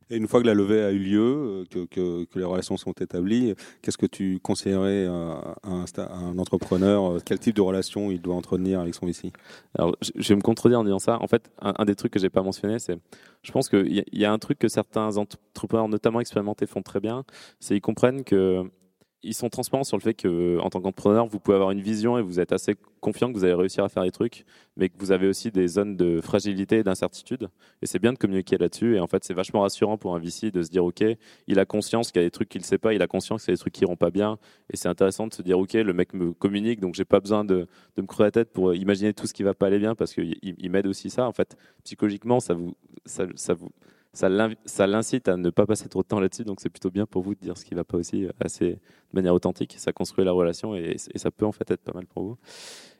Et une fois que la levée a eu lieu, euh, que, que, que les relations sont établies, qu'est-ce que tu conseillerais à un, un, entrepreneur Quel type de relation il doit entretenir avec son VC
Alors, je, vais me contredire en disant ça. En fait, un, des trucs que j'ai pas mentionné, c'est, je pense qu'il y, y, a un truc que certains entrepreneurs, notamment expérimentés, font très bien, c'est ils comprennent que ils sont transparents sur le fait que, en tant qu'entrepreneur, vous pouvez avoir une vision et vous êtes assez confiant que vous allez réussir à faire des trucs, mais que vous avez aussi des zones de fragilité et d'incertitude. Et c'est bien de communiquer là-dessus. Et en fait, c'est vachement rassurant pour un VC de se dire, OK, il a conscience qu'il y a des trucs qu'il ne sait pas, il a conscience qu'il y a des trucs qui iront pas bien. Et c'est intéressant de se dire, OK, le mec me communique, donc j'ai pas besoin de, me creuser la tête pour imaginer tout ce qui va pas aller bien parce qu'il il, m'aide aussi ça. En fait, psychologiquement, ça vous, ça vous, ça l'incite à ne pas passer trop de temps là-dessus, donc c'est plutôt bien pour vous de dire ce qui ne va pas aussi assez de manière authentique. Ça construit la relation et, et, ça peut en fait être pas mal pour vous.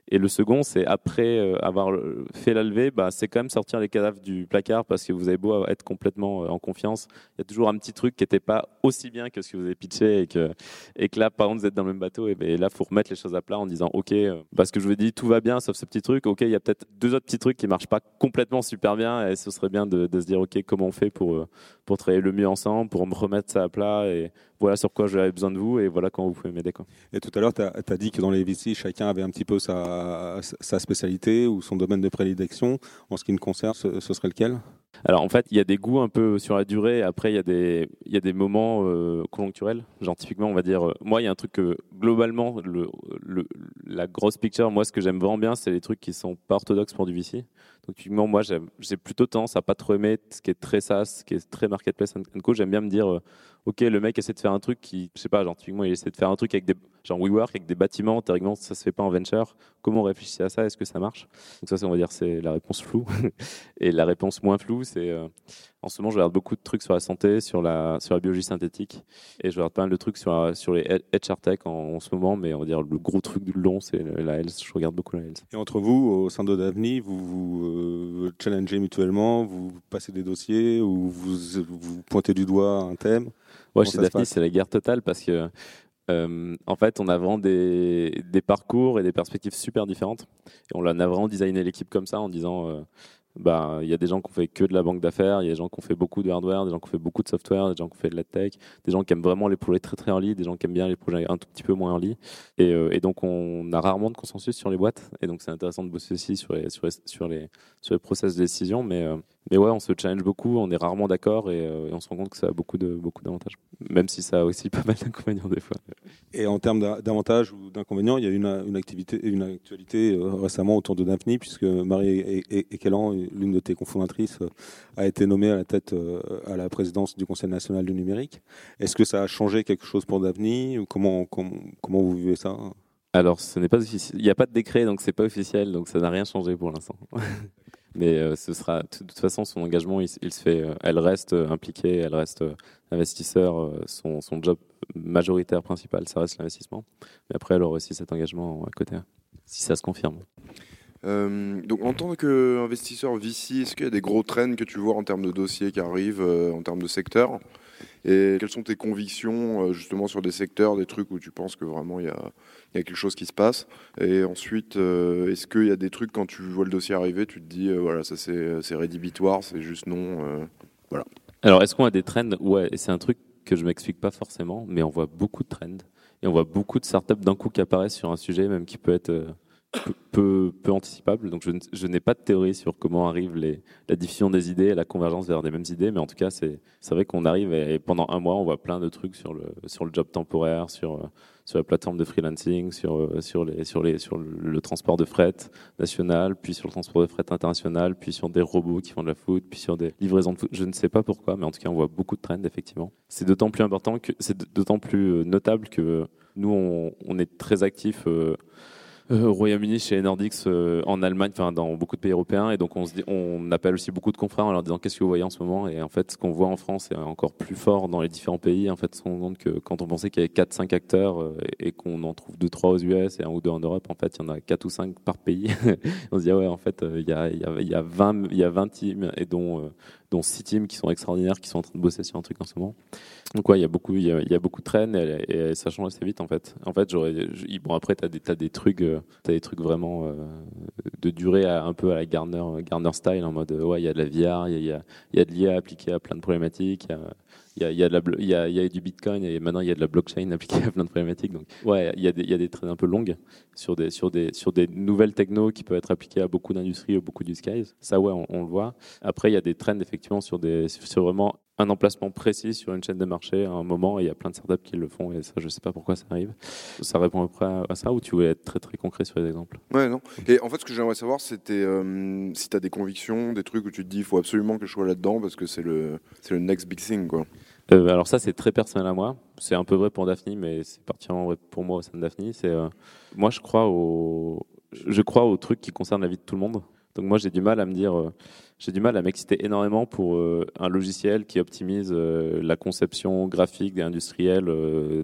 Et le second, c'est après euh, avoir fait la levée, bah, c'est quand même sortir les cadavres du placard parce que vous avez beau être complètement euh, en confiance, il y a toujours un petit truc qui n'était pas aussi bien que ce que vous avez pitché et que, là, par contre, vous êtes dans le même bateau. Et, ben, là, il faut remettre les choses à plat en disant, OK, euh, parce que je vous dis, tout va bien sauf ce petit truc. OK, il y a peut-être deux autres petits trucs qui ne marchent pas complètement super bien et ce serait bien de, de, se dire, OK, comment on fait pour, pour travailler le mieux ensemble, pour me remettre ça à plat et voilà sur quoi j'avais besoin de vous et voilà quand vous pouvez m'aider.
Et tout à l'heure, tu as, dit que dans les VC, chacun avait un petit peu sa, sa spécialité ou son domaine de prédilection. En ce qui me concerne, ce, serait lequel?
Alors en fait, il y a des goûts un peu sur la durée. Après, il y a des, il y a des moments euh, conjoncturels. Genre typiquement, on va dire, euh, moi, il y a un truc que globalement, le, le, la grosse picture, moi, ce que j'aime vraiment bien, c'est les trucs qui sont pas orthodoxes pour du VC. Donc typiquement, moi, j'ai plutôt tendance à pas trop aimer ce qui est très SaaS, ce qui est très marketplace co. J'aime bien me dire, euh, ok, le mec essaie de faire un truc qui, je sais pas, genre typiquement, il essaie de faire un truc avec des, genre WeWork, avec des bâtiments, théoriquement, ça se fait pas en venture. Comment on réfléchit à ça? Est-ce que ça marche? Donc ça, on va dire, c'est la réponse floue. Et la réponse moins floue, c'est euh, en ce moment, je regarde beaucoup de trucs sur la santé, sur la, sur la biologie synthétique, et je regarde pas mal de trucs sur, sur les HR tech en, ce moment, mais on va dire le gros truc du long, c'est la health. Je regarde beaucoup la health.
Et entre vous, au sein de d'Avni, vous vous euh, challengez mutuellement, vous passez des dossiers, ou vous, vous pointez du doigt un thème?
Ouais, chez Daphne, c'est la guerre totale parce que euh, en fait, on a vraiment des, parcours et des perspectives super différentes. Et on a vraiment designé l'équipe comme ça en disant euh, bah, il y a des gens qui ont fait que de la banque d'affaires, il y a des gens qui ont fait beaucoup de hardware, des gens qui ont fait beaucoup de software, des gens qui ont fait de la tech, des gens qui aiment vraiment les projets très très early, des gens qui aiment bien les projets un tout petit peu moins early. Et, euh, et donc on a rarement de consensus sur les boîtes. Et donc c'est intéressant de bosser aussi sur les, sur les, sur les, process de décision. Mais, mais ouais, on se challenge beaucoup, on est rarement d'accord et, euh, et, on se rend compte que ça a beaucoup de beaucoup d'avantages. Même si ça a aussi pas mal d'inconvénients des fois.
Et en termes d'avantages ou d'inconvénients, il y a une, une, activité, une actualité récemment autour de Daphne, puisque Marie Ekelan, l'une de tes cofondatrices, a été nommée à la tête à la présidence du Conseil national du numérique. Est-ce que ça a changé quelque chose pour Daphne comment, comment, comment vous vivez ça?
Alors, ce n'est pas officiel. Il n'y a pas de décret, donc c'est pas officiel, donc ça n'a rien changé pour l'instant. Mais euh, ce sera, de toute façon, son engagement, il, se fait. Euh, elle reste euh, impliquée, elle reste investisseur. Son, job majoritaire principal, ça reste l'investissement. Mais après, elle aura aussi cet engagement à côté, si ça se confirme.
donc, en tant qu'investisseur VC, est-ce qu'il y a des gros trends que tu vois en termes de dossiers qui arrivent, en termes de secteur Et quelles sont tes convictions, justement, sur des secteurs, des trucs où tu penses que vraiment il y a quelque chose qui se passe? Et ensuite, euh, est-ce qu'il y a des trucs, quand tu vois le dossier arriver, tu te dis, euh, voilà, ça c'est rédhibitoire, c'est juste non. Euh, voilà.
Alors, est-ce qu'on a des trends? Ouais, c'est un truc que je m'explique pas forcément, mais on voit beaucoup de trends. Et on voit beaucoup de startups d'un coup qui apparaissent sur un sujet, même qui peut être peu, anticipable. Donc je, n'ai pas de théorie sur comment arrive la diffusion des idées et la convergence vers des mêmes idées, mais en tout cas, c'est vrai qu'on arrive et, pendant un mois, on voit plein de trucs sur le, sur le job temporaire, sur, sur la plateforme de freelancing, sur, sur, les, sur, les, sur le transport de fret national, puis sur le transport de fret international, puis sur des robots qui font de la foot, puis sur des livraisons de foot. Je ne sais pas pourquoi, mais en tout cas, on voit beaucoup de trends, effectivement. C'est d'autant plus important c'est d'autant plus notable que nous, on, on est très actifs. Euh, euh, au Royaume-Uni, chez Nordics, euh, en Allemagne, enfin dans beaucoup de pays européens. Et donc on, se dit, on appelle aussi beaucoup de confrères en leur disant qu'est-ce que vous voyez en ce moment? Et en fait, ce qu'on voit en France est encore plus fort dans les différents pays. En fait, on compte que quand on pensait qu'il y avait 4-5 acteurs euh, et qu'on en trouve 2-3 aux US et un ou deux en Europe, en fait, il y en a 4 ou 5 par pays. on se dit, ah ouais, en fait, il y, a, y a, il, y a 20, il y a 20 teams et dont, dont 6 teams qui sont extraordinaires, qui sont en train de bosser sur un truc en ce moment. Donc ouais, il y a beaucoup, il y a, beaucoup de traînes et, ça change assez vite en fait. En fait, bon après t'as des, as des trucs, t'as des trucs vraiment euh, de durée un peu à la Garner, Garner style en mode ouais, il y a de la VR, il y a, y a de l'IA appliquée à plein de problématiques. Il y, a, y, du Bitcoin et maintenant il y a de la blockchain appliquée à plein de problématiques. Donc, ouais, il y a des, des un peu longues sur des, sur des, sur des nouvelles technos qui peuvent être appliquées à beaucoup d'industries ou beaucoup d'use cases. Ça, ouais, on, on, le voit. Après, il y a des trends effectivement sur des, sur vraiment un emplacement précis sur une chaîne de marché à un moment et il y a plein de startups qui le font et ça je sais pas pourquoi ça arrive. Ça répond à peu près à ça ou tu voulais être très très concret sur les exemples?
Ouais non. Et en fait ce que j'aimerais savoir c'était euh, si tu as des convictions, des trucs où tu te dis il faut absolument que je sois là-dedans parce que c'est le c'est le next big thing quoi.
Euh, alors ça c'est très personnel à moi. C'est un peu vrai pour Daphne mais c'est particulièrement vrai pour moi au sein de Daphne. C'est euh, moi je crois au je crois aux trucs qui concernent la vie de tout le monde. Donc moi j'ai du mal à me dire, euh, j'ai du mal à m'exciter énormément pour euh, un logiciel qui optimise euh, la conception graphique des industriels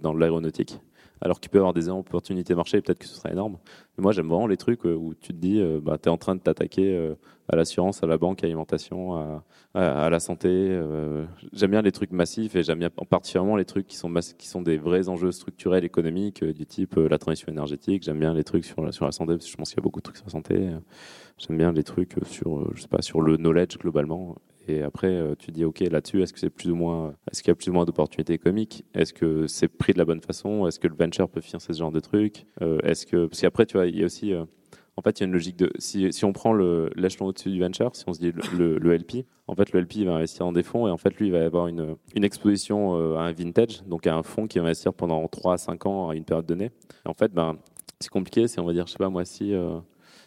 dans l'aéronautique. Alors qu'il peut y avoir des opportunités marché, peut-être que ce serait énorme. Mais moi j'aime vraiment les trucs où tu te dis, bah, tu es en train de t'attaquer à l'assurance, à la banque, à l'alimentation, à, la santé. j'aime bien les trucs massifs et j'aime bien particulièrement les trucs qui sont, qui sont des vrais enjeux structurels économiques du type la transition énergétique. J'aime bien les trucs sur la, sur la santé parce que je pense qu'il y a beaucoup de trucs sur la santé. J'aime bien les trucs sur, euh, je sais pas, sur le knowledge globalement. Et après, euh, tu dis, OK, là-dessus, est-ce que c'est plus ou moins, est-ce qu'il y a plus ou moins d'opportunités économiques? Est-ce que c'est pris de la bonne façon? Est-ce que le venture peut financer ce genre de trucs euh, Est-ce que, parce qu'après, tu vois, il y a aussi, en fait, il y a une logique de, si, si on prend l'échelon au-dessus du venture, si on se dit le, le, LP, en fait, le LP va investir dans des fonds et en fait, lui, il va avoir une, une exposition à un vintage, donc à un fonds qui va investir pendant 3 à 5 ans à une période donnée. Et en fait, ben, c'est compliqué, c'est, on va dire, je sais pas, moi, si,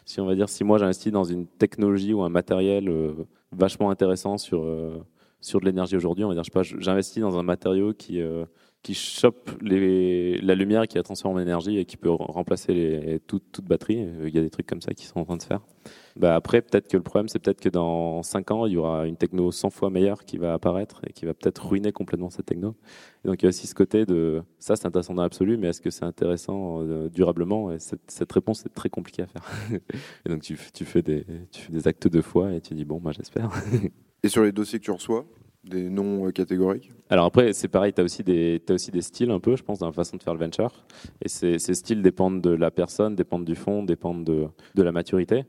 si on va dire si moi j'investis dans une technologie ou un matériel euh, vachement intéressant sur euh, sur de l'énergie aujourd'hui, on j'investis dans un matériau qui euh, qui chope la lumière qui la transforme en énergie et qui peut remplacer les, toute, batterie. Il y a des trucs comme ça qui sont en train de faire. Bah après, peut-être que le problème, c'est peut-être que dans 5 ans, il y aura une techno 100 fois meilleure qui va apparaître et qui va peut-être ruiner complètement cette techno. Et donc il y a aussi ce côté de ça, c'est intéressant dans l'absolu, mais est-ce que c'est intéressant euh, durablement? Et cette, réponse est très compliquée à faire. et donc tu, fais des, tu fais des actes de foi et tu dis bon, moi j'espère.
et sur les dossiers que tu reçois? Des noms euh, catégoriques
Alors après, c'est pareil, tu as, aussi des, aussi des styles un peu, je pense, dans la façon de faire le venture. Et ces, styles dépendent de la personne, dépendent du fond, dépendent de, de la maturité.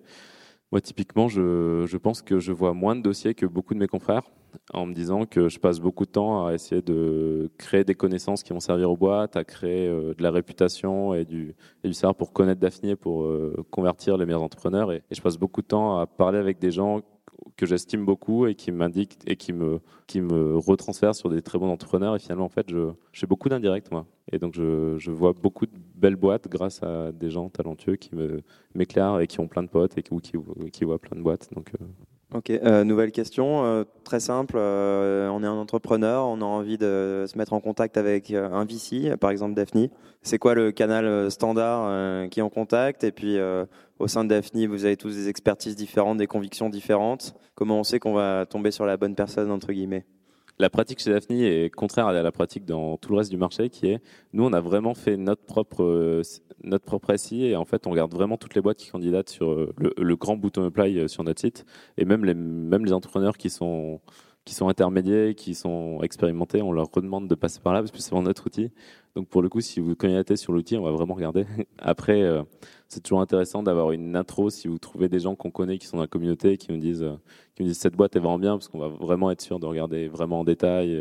Moi, typiquement, je, je, pense que je vois moins de dossiers que beaucoup de mes confrères, en me disant que je passe beaucoup de temps à essayer de créer des connaissances qui vont servir aux boîtes, à créer euh, de la réputation et du, et du savoir pour connaître Daphne, pour euh, convertir les meilleurs entrepreneurs. Et, je passe beaucoup de temps à parler avec des gens que j'estime beaucoup et qui m'indique et qui me, qui me retransfère sur des très bons entrepreneurs. Et finalement, en fait, je, fais beaucoup d'indirect, moi. Et donc, je, je, vois beaucoup de belles boîtes grâce à des gens talentueux qui m'éclairent et qui ont plein de potes et qui, ou qui, qui voient plein de boîtes. Donc, euh,
Ok, euh, nouvelle question, euh, très simple. On est un entrepreneur, on a envie de se mettre en contact avec un VC, par exemple Daphne. C'est quoi le canal standard qui est en contact? Et puis au sein Daphne, vous avez tous des expertises différentes, des convictions différentes. Comment on sait qu'on va tomber sur la bonne personne entre guillemets?
La pratique chez Daphne est contraire à la pratique dans tout le reste du marché, qui est, nous, on a vraiment fait notre propre, notre propre SI et en fait, on regarde vraiment toutes les boîtes qui candidatent sur euh, le, le grand bouton apply euh, sur notre site et même les, même les entrepreneurs qui sont, qui sont intermédiaires, qui sont expérimentés, on leur redemande de passer par là parce que c'est vraiment notre outil. Donc pour le coup, si vous candidatez sur l'outil, on va vraiment regarder. Après, euh, c'est toujours intéressant d'avoir une intro si vous trouvez des gens qu'on connaît qui sont dans la communauté qui nous disent, qui nous disent cette boîte est vraiment bien parce qu'on va vraiment être sûr de regarder vraiment en détail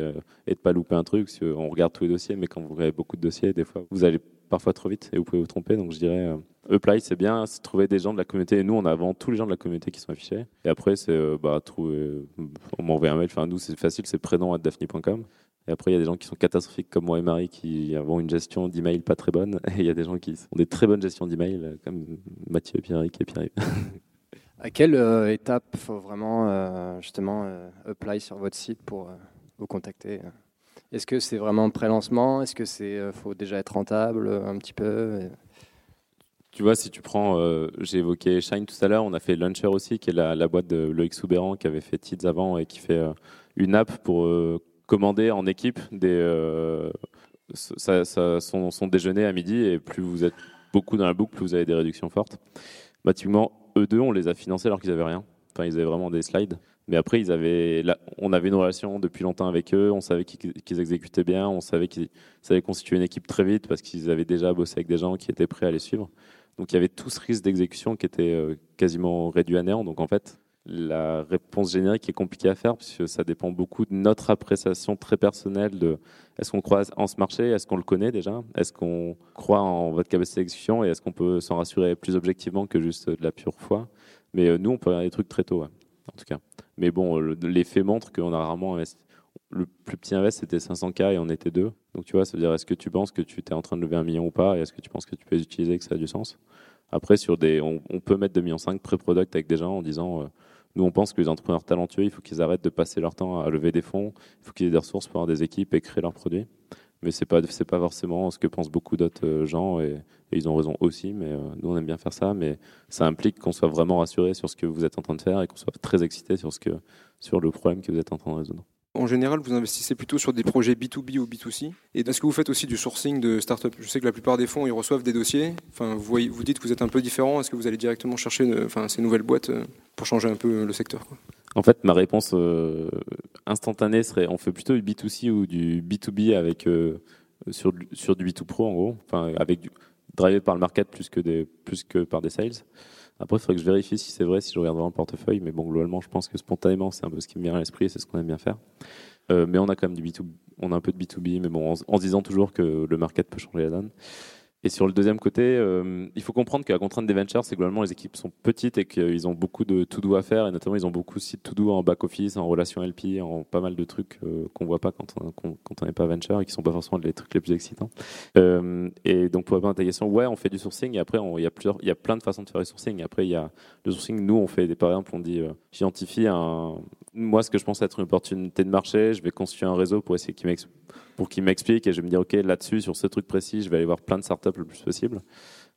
et de pas louper un truc. Parce qu'on regarde tous les dossiers, mais quand vous regardez beaucoup de dossiers, des fois, vous allez parfois trop vite et vous pouvez vous tromper. Donc je dirais, euh, apply, c'est bien, c'est trouver des gens de la communauté. Et nous, on a avant tous les gens de la communauté qui sont affichés. Et après, c'est euh, bah, trouver, on m'envoie un mail. Enfin, nous, c'est facile, c'est prénom à daphne.com. Et après, il y a des gens qui sont catastrophiques comme moi et Marie qui avons une gestion d'email pas très bonne. Et il y a des gens qui ont des très bonnes gestions d'email comme Mathieu, et Pierre.
à quelle euh, étape faut vraiment justement apply sur votre site pour vous contacter est-ce que c'est vraiment pré-lancement? Est-ce que c'est euh, faut déjà être rentable euh, un petit peu
Tu vois, si tu prends, euh, j'ai évoqué Shine tout à l'heure, on a fait Launcher aussi, qui est la, boîte de Loïc Soubéran qui avait fait Tids avant et qui fait une app pour commander en équipe des, ça, ça- son, son déjeuner à midi et plus vous êtes beaucoup dans la boucle, plus vous avez des réductions fortes. Bah, typiquement, eux deux, on les a financés alors qu'ils avaient rien. Enfin, ils avaient vraiment des slides. Mais après, on avait une relation depuis longtemps avec eux. On savait qu'ils exécutaient bien. On savait qu'ils savaient constituer une équipe très vite parce qu'ils avaient déjà bossé avec des gens qui étaient prêts à les suivre. Donc, il y avait tout ce risque d'exécution qui était euh, quasiment réduit à néant. Donc, en fait, la réponse générique est compliquée à faire puisque ça dépend beaucoup de notre appréciation très personnelle de est-ce qu'on croit en ce marché, est-ce qu'on le connaît déjà, est-ce qu'on croit en votre capacité d'exécution et est-ce qu'on peut s'en rassurer plus objectivement que juste de la pure foi. Mais euh, nous, on peut regarder des trucs très tôt, en tout cas. Mais bon, le- les faits montrent qu'on a rarement investi. Le plus petit invest, c'était 500K et on était deux. Donc tu vois, ça veut dire est-ce que tu penses que tu es en train de lever un million ou pas? Et est-ce que tu penses que tu peux les utiliser que ça a du sens? Après, sur des, on, on peut mettre 2,5 millions pré-product avec des gens en disant euh, nous, on pense que les entrepreneurs talentueux, il faut qu'ils arrêtent de passer leur temps à lever des fonds, il faut qu'ils aient des ressources pour avoir des équipes et créer leurs produits. Mais c'est pas pas forcément ce que pensent beaucoup d'autres euh, gens et, et ils ont raison aussi. Mais euh, nous, on aime bien faire ça. Mais ça implique qu'on soit vraiment rassuré sur ce que vous êtes en train de faire et qu'on soit très excité sur ce que sur le problème que vous êtes en train de résoudre.
En général, vous investissez plutôt sur des projets B2B ou B2C. Et est-ce que vous faites aussi du sourcing de start-up Je sais que la plupart des fonds, ils reçoivent des dossiers. Enfin, vous, voyez, vous dites que vous êtes un peu différent. Est-ce que vous allez directement chercher une- enfin, ces nouvelles boîtes euh, pour changer un peu le secteur
En fait, ma réponse euh, instantanée serait on fait plutôt du B2C ou du B2B avec euh, sur, du- sur du B2 Pro en gros, enfin avec drivé par le market plus que des plus que par des sales. Après, il faudrait que je vérifie si c'est vrai, si je regarde vraiment le portefeuille, mais bon, globalement, je pense que spontanément, c'est un peu ce qui me vient à l'esprit, et c'est ce qu'on aime bien faire. Euh, mais on a quand même du B2B, on a un peu de B2B, mais bon, en, en se disant toujours que le market peut changer la donne. Et sur le deuxième côté, euh, il faut comprendre que la contrainte des ventures, c'est globalement les équipes sont petites et qu'ils ont beaucoup de to-do à faire, et notamment ils ont beaucoup aussi de to-do en back-office, en relation LP, en pas mal de trucs euh, qu'on voit pas quand on n'est pas venture et qui sont pas forcément les trucs les plus excitants. Euh, et donc pour répondre à ta question, ouais, on fait du sourcing, et après il y a y a plein de façons de faire du sourcing. Après il y a le sourcing, nous on fait des, par exemple, on dit, euh, j'identifie un, moi ce que je pense être une opportunité de marché, je vais construire un réseau pour essayer qu'il m'ex- pour qu'il m'explique et je vais me dire ok là-dessus sur ce truc précis je vais aller voir plein de startups le plus possible.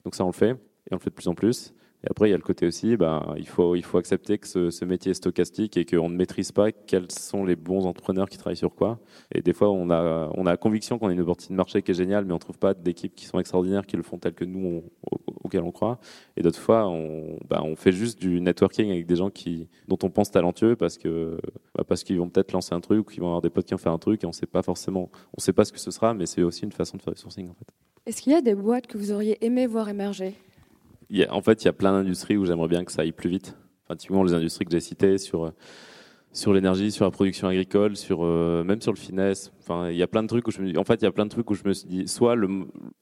Donc ça on le fait et on le fait de plus en plus et après il y a le côté aussi bah, il faut accepter que ce, métier est stochastique et qu'on ne maîtrise pas quels sont les bons entrepreneurs qui travaillent sur quoi. Et des fois on a la conviction qu'on a une opportunité de marché qui est géniale mais on trouve pas d'équipes qui sont extraordinaires qui le font tel que nous on, au- auquel on croit. Et d'autres fois on bah, on fait juste du networking avec des gens dont on pense talentueux bah, parce qu'ils vont peut-être lancer un truc ou qu'ils vont avoir des potes qui vont faire un truc et on sait pas forcément on sait pas ce que ce sera mais c'est aussi une façon de faire du sourcing
Est-ce qu'il y a des boîtes que vous auriez aimé voir émerger?
En fait, il y a plein d'industries où j'aimerais bien que ça aille plus vite. Enfin, typiquement, les industries que j'ai citées sur, euh, sur l'énergie, sur la production agricole, sur, euh, même sur le finesse. Enfin, il y a plein de trucs où je me en fait, il y a plein de trucs où je me suis dit, soit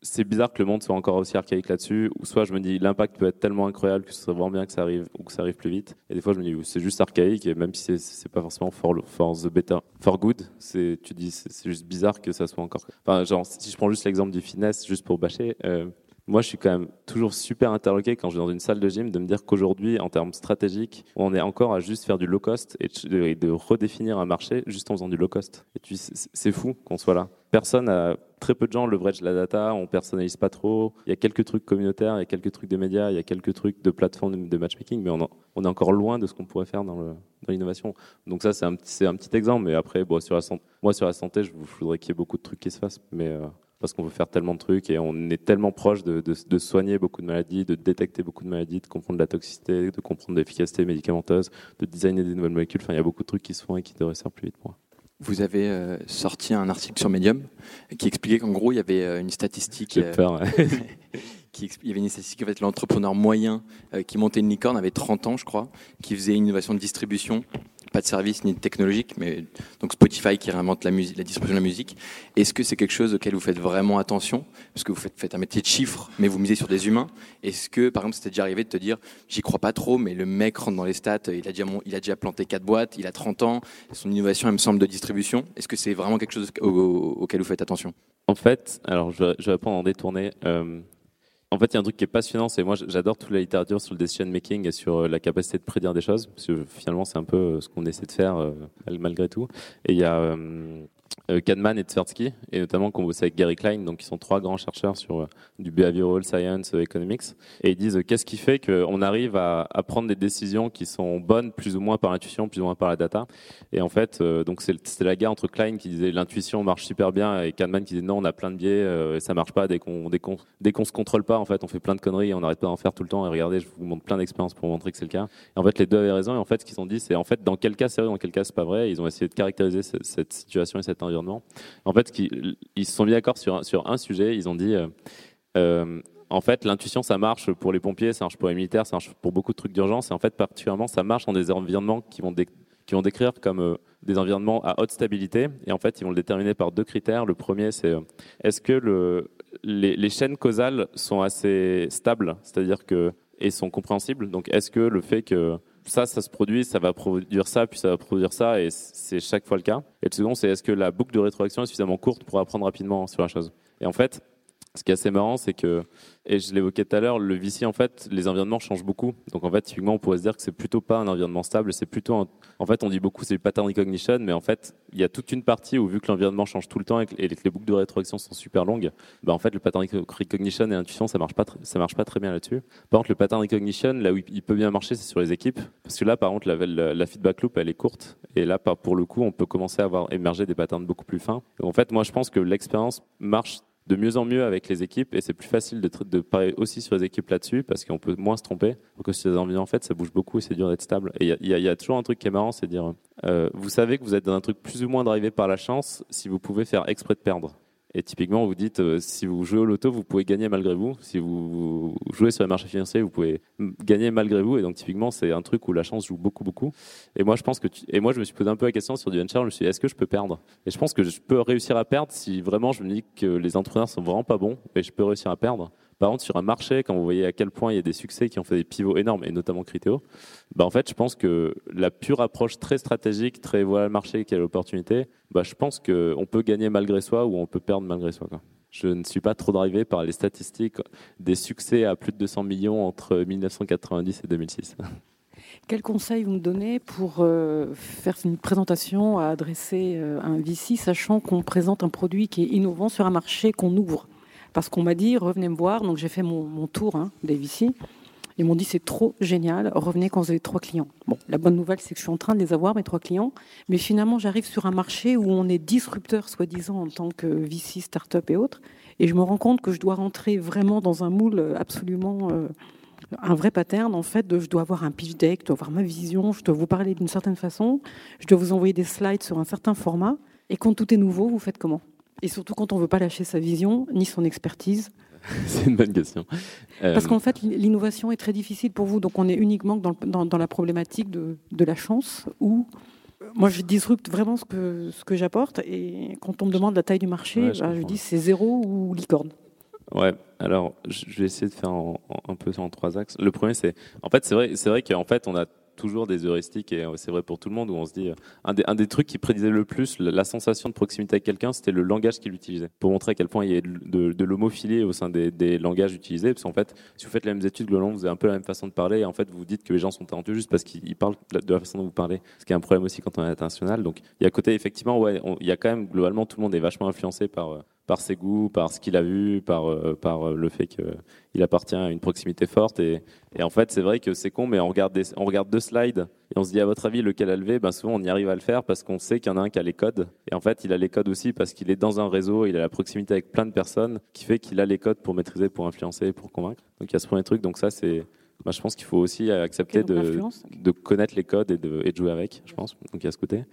c'est bizarre que le monde soit encore aussi archaïque là-dessus, ou soit je me dis, l'impact peut être tellement incroyable que ce serait vraiment bien que ça arrive, ou que ça arrive plus vite. Et des fois, je me dis, c'est juste archaïque, et même si c'est, c'est pas forcément for, the better, for good, c'est, tu dis, c'est, c'est juste bizarre que ça soit encore. Enfin, genre, si je prends juste l'exemple du finesse, juste pour bâcher, euh, moi, je suis quand même toujours super interloqué quand je vais dans une salle de gym de me dire qu'aujourd'hui, en termes stratégiques, on est encore à juste faire du low cost et de, redéfinir un marché juste en faisant du low cost. Et tu, c'est fou qu'on soit là. Personne a, très peu de gens leverage la data, on personnalise pas trop. Il y a quelques trucs communautaires, il y a quelques trucs de médias, il y a quelques trucs de plateformes de matchmaking, mais on, est encore loin de ce qu'on pourrait faire dans l'innovation. Donc ça, c'est un, petit- exemple. Mais après, moi, sur la santé, je je voudrais qu'il y ait beaucoup de trucs qui se fassent. Mais euh, parce qu'on veut faire tellement de trucs et on est tellement proche de, de- de soigner beaucoup de maladies, de détecter beaucoup de maladies, de comprendre la toxicité, de comprendre l'efficacité médicamenteuse, de designer des nouvelles molécules. Enfin, il y a beaucoup de trucs qui se font et qui devraient se faire plus vite pour moi.
Vous avez euh, sorti un article sur Medium qui expliquait qu'en gros, il y avait euh, une statistique.
J'ai
euh, qui il y avait une statistique en fait l'entrepreneur moyen euh, qui montait une licorne avait 30 ans je crois qui faisait une innovation de distribution pas de service ni de technologique mais donc Spotify qui réinvente la distribution de la musique. Est-ce que c'est quelque chose auquel vous faites vraiment attention? Parce que vous faites, un métier de chiffres mais vous misez sur des humains. Est-ce que par exemple c'était déjà arrivé de te dire j'y crois pas trop mais le mec rentre dans les stats il a déjà planté quatre boîtes il a 30 ans son innovation elle me semble de distribution. Est-ce que c'est vraiment quelque chose au- au- auquel vous faites attention?
En fait, alors je je vais répondre en détourné. Euh, en fait, il y a un truc qui est passionnant, c'est moi j'adore toute la littérature sur le decision making et sur euh, la capacité de prédire des choses, parce que finalement c'est un peu euh, ce qu'on essaie de faire euh, mal- malgré tout. Et il y a, Kahneman et Tversky, et notamment qu'on bosse avec Gary Klein, donc ils sont trois grands chercheurs sur euh, du behavioral science, euh, economics, et ils disent qu'est-ce qui fait qu'on arrive à, prendre des décisions qui sont bonnes plus ou moins par l'intuition, plus ou moins par la data? Et en fait, donc c'était la guerre entre Klein qui disait l'intuition marche super bien et Kahneman qui disait non, on a plein de biais, et ça marche pas dès qu'on dès se contrôle pas, en fait, on fait plein de conneries, et on n'arrête pas d'en faire tout le temps. Et regardez, je vous montre plein d'expériences pour montrer que c'est le cas. Et en fait, les deux avaient raison. Et en fait, ce qu'ils ont dit, c'est en fait dans quel cas c'est vrai, dans quel cas c'est pas vrai. Ils ont essayé de caractériser cette situation et cet environnement. En fait, ils se sont mis d'accord sur, un sujet. Ils ont dit, euh, euh, en fait, l'intuition, ça marche pour les pompiers, ça marche pour les militaires, ça marche pour beaucoup de trucs d'urgence. Et en fait, particulièrement, ça marche dans des environnements qui vont, décrire comme euh, des environnements à haute stabilité. Et en fait, ils vont le déterminer par deux critères. Le premier, c'est est-ce que le, les, les, chaînes causales sont assez stables, c'est-à-dire que et sont compréhensibles. Donc, est-ce que le fait que ça, ça se produit, ça va produire ça, puis ça va produire ça, et c'est chaque fois le cas. Et le second, c'est est-ce que la boucle de rétroaction est suffisamment courte pour apprendre rapidement sur la chose? Et en fait, ce qui est assez marrant, c'est que, et je l'évoquais tout à l'heure, le VC, en fait, les environnements changent beaucoup. Donc, en fait, typiquement, on pourrait se dire que c'est plutôt pas un environnement stable, c'est plutôt, en fait, on dit beaucoup c'est le pattern recognition, mais en fait, il y a toute une partie où, vu que l'environnement change tout le temps et que, les boucles de rétroaction sont super longues, bah, en fait, le pattern recognition et l'intuition, ça marche pas, ça marche pas très bien là-dessus. Par contre, le pattern recognition, là où il peut bien marcher, c'est sur les équipes. Parce que là, par contre, la, la, feedback loop, elle est courte. Et là, pour le coup, on peut commencer à avoir émergé des patterns beaucoup plus fins. en fait, moi, je pense que l'expérience marche de mieux en mieux avec les équipes et c'est plus facile de, de parler aussi sur les équipes là-dessus parce qu'on peut moins se tromper. Que sur les environnements, en fait, ça bouge beaucoup et c'est dur d'être stable. Et il y, a toujours un truc qui est marrant, c'est dire, euh, vous savez que vous êtes dans un truc plus ou moins drivé par la chance si vous pouvez faire exprès de perdre. Et typiquement, vous dites, euh, si vous jouez au loto, vous pouvez gagner malgré vous. Si vous jouez sur les marchés financiers, vous pouvez gagner malgré vous. Et donc, typiquement, c'est un truc où la chance joue beaucoup, beaucoup. Et moi, je pense que, et moi, je me suis posé un peu la question sur du venture. Je me suis dit, est-ce que je peux perdre? Et je pense que je peux réussir à perdre si vraiment je me dis que les entrepreneurs sont vraiment pas bons. Et je peux réussir à perdre. Par contre, sur un marché, quand vous voyez à quel point il y a des succès qui ont fait des pivots énormes, et notamment Criteo, bah en fait, je pense que la pure approche très stratégique, très voilà le marché, quelle l'opportunité, bah je pense qu'on peut gagner malgré soi ou on peut perdre malgré soi. Je ne suis pas trop drivé par les statistiques des succès à plus de 200 millions entre 1990 et 2006.
Quel conseil vous me donnez pour euh, faire une présentation à adresser euh, à un VC, sachant qu'on présente un produit qui est innovant sur un marché qu'on ouvre? Parce qu'on m'a dit revenez me voir. Donc j'ai fait mon, tour hein, des VC. Ils m'ont dit c'est trop génial, revenez quand vous avez trois clients. Bon, la bonne nouvelle c'est que je suis en train de les avoir mes trois clients, mais finalement j'arrive sur un marché où on est disrupteur soi-disant en tant que VC, start-up et autres, et je me rends compte que je dois rentrer vraiment dans un moule absolument euh, un vrai pattern en fait. De, je dois avoir un pitch deck, je dois avoir ma vision, je dois vous parler d'une certaine façon, je dois vous envoyer des slides sur un certain format. Et quand tout est nouveau, vous faites comment? Et surtout quand on ne veut pas lâcher sa vision ni son expertise.
C'est une bonne question.
Parce qu'en fait, l'innovation est très difficile pour vous. Donc, on est uniquement dans, dans, la problématique de, de, la chance où moi, je disrupte vraiment ce que, ce que j'apporte. Et quand on me demande la taille du marché, je, bah, dis c'est zéro ou licorne.
Ouais, alors je vais essayer de faire un peu en trois axes. Le premier, c'est en fait, c'est vrai, c'est vrai qu'en fait, on a toujours des heuristiques, et c'est vrai pour tout le monde, où on se dit, euh, un des, trucs qui prédisait le plus la, sensation de proximité avec quelqu'un, c'était le langage qu'il utilisait, pour montrer à quel point il y a de, de, l'homophilie au sein des, des, langages utilisés, parce qu'en fait, si vous faites les mêmes études, globalement, vous avez un peu la même façon de parler, et en fait, vous dites que les gens sont talentueux juste parce qu'ils parlent de la façon dont vous parlez, ce qui est un problème aussi quand on est international. Donc, il y a côté, effectivement, ouais, il y a quand même, globalement, tout le monde est vachement influencé par euh, par ses goûts, par ce qu'il a vu, par, euh, par euh, le fait qu'il appartient à une proximité forte. Et, et en fait, c'est vrai que c'est con, mais on regarde, on regarde deux slides et on se dit, à votre avis, lequel a levé? Ben Souvent, on y arrive à le faire parce qu'on sait qu'il y en a un qui a les codes. Et en fait, il a les codes aussi parce qu'il est dans un réseau, il a la proximité avec plein de personnes qui fait qu'il a les codes pour maîtriser, pour influencer, pour convaincre. Donc il y a ce premier truc. Donc ça, c'est... Ben, je pense qu'il faut aussi accepter de, de, connaître les codes et de, et de, jouer avec, je pense. Donc il y a ce côté.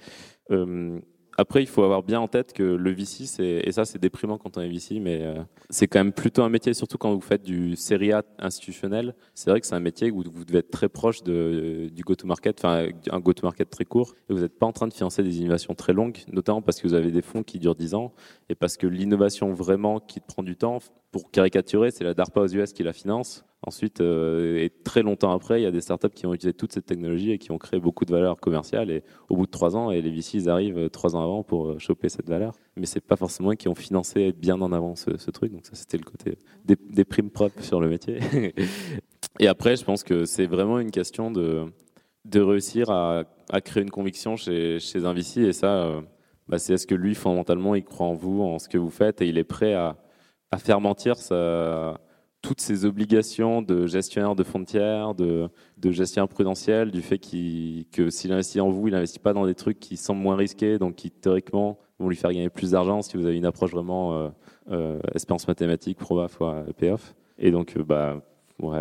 Euh, après, il faut avoir bien en tête que le VC, et ça c'est déprimant quand on est VC, mais euh, c'est quand même plutôt un métier, surtout quand vous faites du série A institutionnel. C'est vrai que c'est un métier où vous devez être très proche du go-to-market, enfin un go-to-market très court, et vous n'êtes pas en train de financer des innovations très longues, notamment parce que vous avez des fonds qui durent 10 ans, et parce que l'innovation vraiment qui prend du temps, pour caricaturer, c'est la DARPA aux US qui la finance. Ensuite, euh, et très longtemps après, il y a des startups qui ont utilisé toute cette technologie et qui ont créé beaucoup de valeur commerciale. Et au bout de trois ans, et les VCs arrivent euh, trois ans avant pour euh, choper cette valeur. Mais c'est pas forcément eux qui ont financé bien en avant ce, truc. Donc ça, c'était le côté des, primes propres sur le métier. et après, je pense que c'est vraiment une question de, de réussir à, à créer une conviction chez, chez un VC. Et ça, bah, c'est est-ce que lui, fondamentalement, il croit en vous, en ce que vous faites, et il est prêt à, à faire mentir toutes ses obligations de gestionnaire de frontières, de, gestionnaire prudentiel, du fait que s'il investit en vous, il n'investit pas dans des trucs qui semblent moins risqués, donc qui théoriquement vont lui faire gagner plus d'argent si vous avez une approche vraiment euh, euh, espérance mathématique, proba fois payoff. Et donc, euh, bah,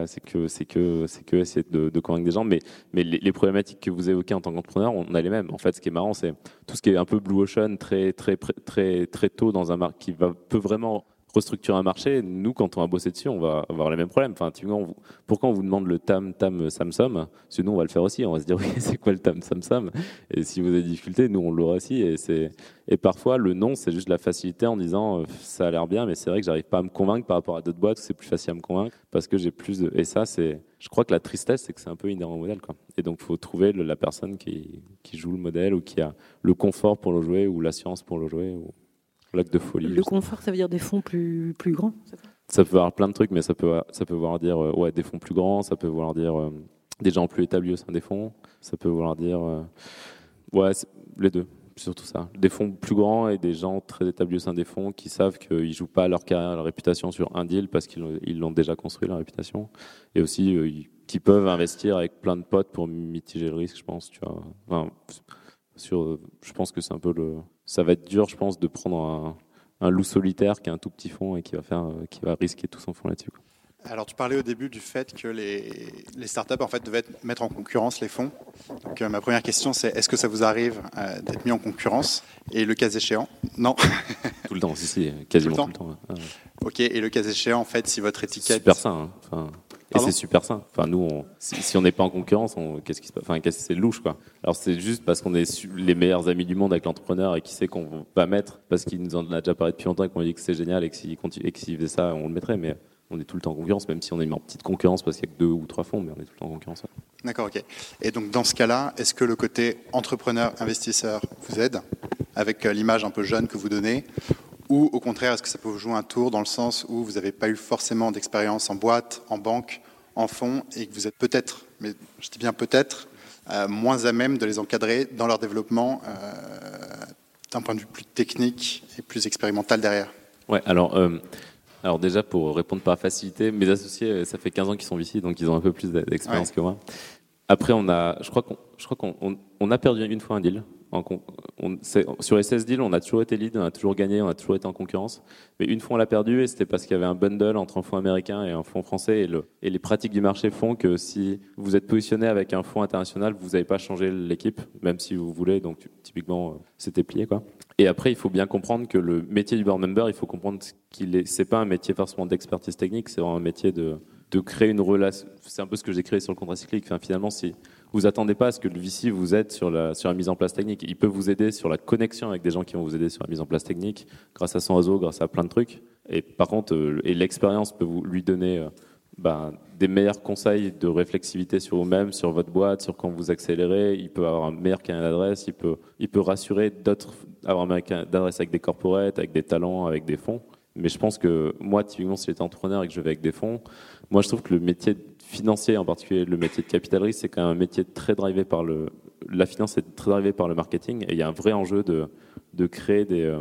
c'est que c'est que c'est que essayer de, convaincre des gens. Mais les, problématiques que vous évoquez en tant qu'entrepreneur, on a les mêmes. En fait, ce qui est marrant, c'est tout ce qui est un peu blue ocean, très très très très tôt dans un marque qui va peut vraiment restructurer un marché, nous, quand on va bosser dessus, on va avoir les mêmes problèmes. Enfin, on, pourquoi on vous demande le TAM, TAM, Parce nous, on va le faire aussi. On va se dire, oui, c'est quoi le TAM, SAMSOM Et si vous avez des difficultés, nous, on l'aura aussi. Et, parfois, le non, c'est juste la facilité en disant, euh, ça a l'air bien, mais c'est vrai que j'arrive pas à me convaincre par rapport à d'autres boîtes c'est plus facile à me convaincre parce que j'ai plus de. Et ça, c'est. Je crois que la tristesse, c'est que c'est un peu inhérent au modèle. Quoi. Et donc, il faut trouver la personne qui, joue le modèle ou qui a le confort pour le jouer ou l'assurance pour le jouer. Ou lac de folie.
Le confort, ça veut dire des fonds plus, plus grands
Ça? Peut avoir plein de trucs, mais ça peut, ça peut vouloir dire euh, ouais, des fonds plus grands, ça peut vouloir dire euh, des gens plus établis au sein des fonds, ça peut vouloir dire. Euh, ouais, les deux, surtout ça. Des fonds plus grands et des gens très établis au sein des fonds qui savent qu'ils ne jouent pas leur carrière, leur réputation sur un deal parce qu'ils l'ont déjà construit, leur réputation. Et aussi, qui peuvent investir avec plein de potes pour mitiger le risque, je pense. Tu vois. Enfin, sur, je pense que c'est un peu le, ça va être dur, je pense, de prendre un, loup solitaire qui a un tout petit fond et qui va, faire, qui va risquer tout son fond là-dessus.
Alors, tu parlais au début du fait que les, les, startups en fait, devaient mettre en concurrence les fonds. Donc, euh, ma première question, c'est est-ce que ça vous arrive euh, d'être mis en concurrence? Et le cas échéant Non
Tout le temps, si, si, quasiment tout le temps.
Ok, et le cas échéant, en fait, si votre étiquette.
Super sain. Hein. Et c'est super sain. Enfin, nous, si, on n'est pas en concurrence, qu'est-ce qui se passe? Enfin, c'est louche, quoi. Alors, c'est juste parce qu'on est les meilleurs amis du monde avec l'entrepreneur et qui sait qu'on va mettre parce qu'il nous en a déjà parlé depuis longtemps et qu'on dit que c'est génial et que s'il faisait ça, on le mettrait. Mais on est tout le temps en concurrence, même si on est en petite concurrence parce qu'il y a que deux ou trois fonds, mais on est tout le temps en concurrence.
D'accord, ok. Et donc, dans ce cas-là, est-ce que le côté entrepreneur, investisseur vous aide avec euh, l'image un peu jeune que vous donnez? Ou au contraire, est-ce que ça peut vous jouer un tour dans le sens où vous n'avez pas eu forcément d'expérience en boîte, en banque, en fonds, et que vous êtes peut-être, mais je dis bien peut-être, euh, moins à même de les encadrer dans leur développement euh, d'un point de vue plus technique et plus expérimental derrière?
Ouais, alors, euh, alors déjà, pour répondre par facilité, mes associés, ça fait 15 ans qu'ils sont ici, donc ils ont un peu plus d'expérience que moi. Après, on a, je crois qu'on, on a perdu une fois un deal on, sur les 16 deals, on a toujours été lead, on a toujours gagné, on a toujours été en concurrence. Mais une fois, on l'a perdu et c'était parce qu'il y avait un bundle entre un fonds américain et un fonds français. Et, le, et, les pratiques du marché font que si vous êtes positionné avec un fonds international, vous n'avez pas changé l'équipe, même si vous voulez. Donc, typiquement, euh, c'était plié. Quoi. Et après, il faut bien comprendre que le métier du board member, il faut comprendre qu'il est, c'est pas un métier forcément d'expertise technique, c'est vraiment un métier de, créer une relation. C'est un peu ce que j'ai créé sur le contrat cyclique. Finalement, si vous attendez pas à ce que le VC vous aide sur la, sur la mise en place technique. Il peut vous aider sur la connexion avec des gens qui vont vous aider sur la mise en place technique, grâce à son réseau, grâce à plein de trucs. Et par contre, euh, et l'expérience peut lui donner euh, ben, des meilleurs conseils de réflexivité sur vous-même, sur votre boîte, sur quand vous accélérez. Il peut avoir un meilleur canal d'adresse. Il peut, il peut rassurer d'autres, avoir un canal d'adresse avec des corporates, avec des talents, avec des fonds. Mais je pense que moi, typiquement, si j'étais entrepreneur et que je vais avec des fonds, moi, je trouve que le métier financier, en particulier le métier de capital risque, c'est quand même un métier très drivé par le. La finance est très drivée par le marketing et il y a un vrai enjeu de, de créer des, euh,